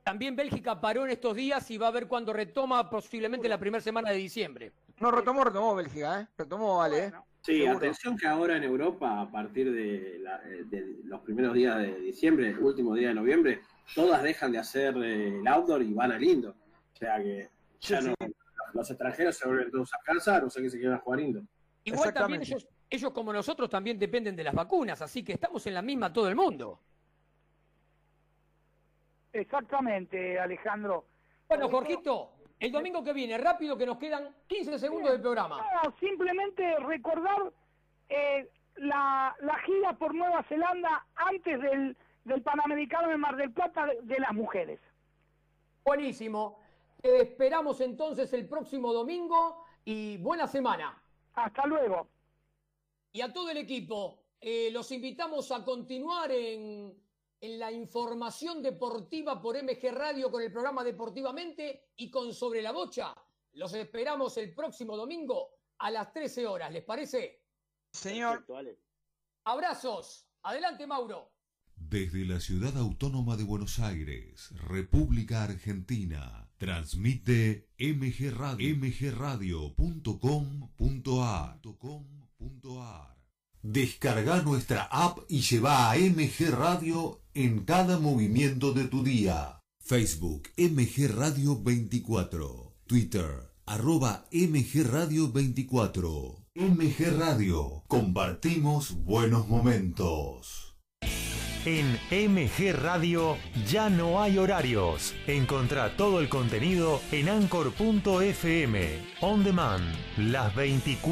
También Bélgica paró en estos días y va a ver cuándo retoma posiblemente la primera semana de diciembre. no retomó, retomó Bélgica, ¿eh? Retomó, vale, ¿eh? Sí, Seguro. atención que ahora en Europa, a partir de, la- eh, de los primeros días de diciembre, último día de noviembre, todas dejan de hacer eh, el outdoor y van al indoor. O sea que ya Sí, no, los extranjeros se vuelven todos a casa, no sé qué se quieran jugar indoor. Igual también ellos, ellos como nosotros también dependen de las vacunas, así que estamos en la misma todo el mundo. Exactamente, Alejandro. Bueno, Jorgito, el domingo que viene, rápido que nos quedan 15 segundos del programa. No, simplemente recordar eh, la, la gira por Nueva Zelanda antes del, del Panamericano de Mar del Plata de, de las mujeres. Buenísimo. Te esperamos entonces el próximo domingo y buena semana. Hasta luego. Y a todo el equipo, eh, los invitamos a continuar en, en la información deportiva por MG Radio con el programa Deportivamente y con Sobre la Bocha. Los esperamos el próximo domingo a las 13 horas, ¿les parece? Señor. Abrazos. Adelante, Mauro. Desde la ciudad autónoma de Buenos Aires, República Argentina, transmite MG Radio, mgradio.com.ar. Descarga nuestra app y lleva a MG Radio en cada movimiento de tu día. Facebook MG Radio 24, Twitter arroba MG Radio 24. MG Radio, compartimos buenos momentos. En MG Radio ya no hay horarios. Encontrá todo el contenido en anchor.fm. On demand, las 24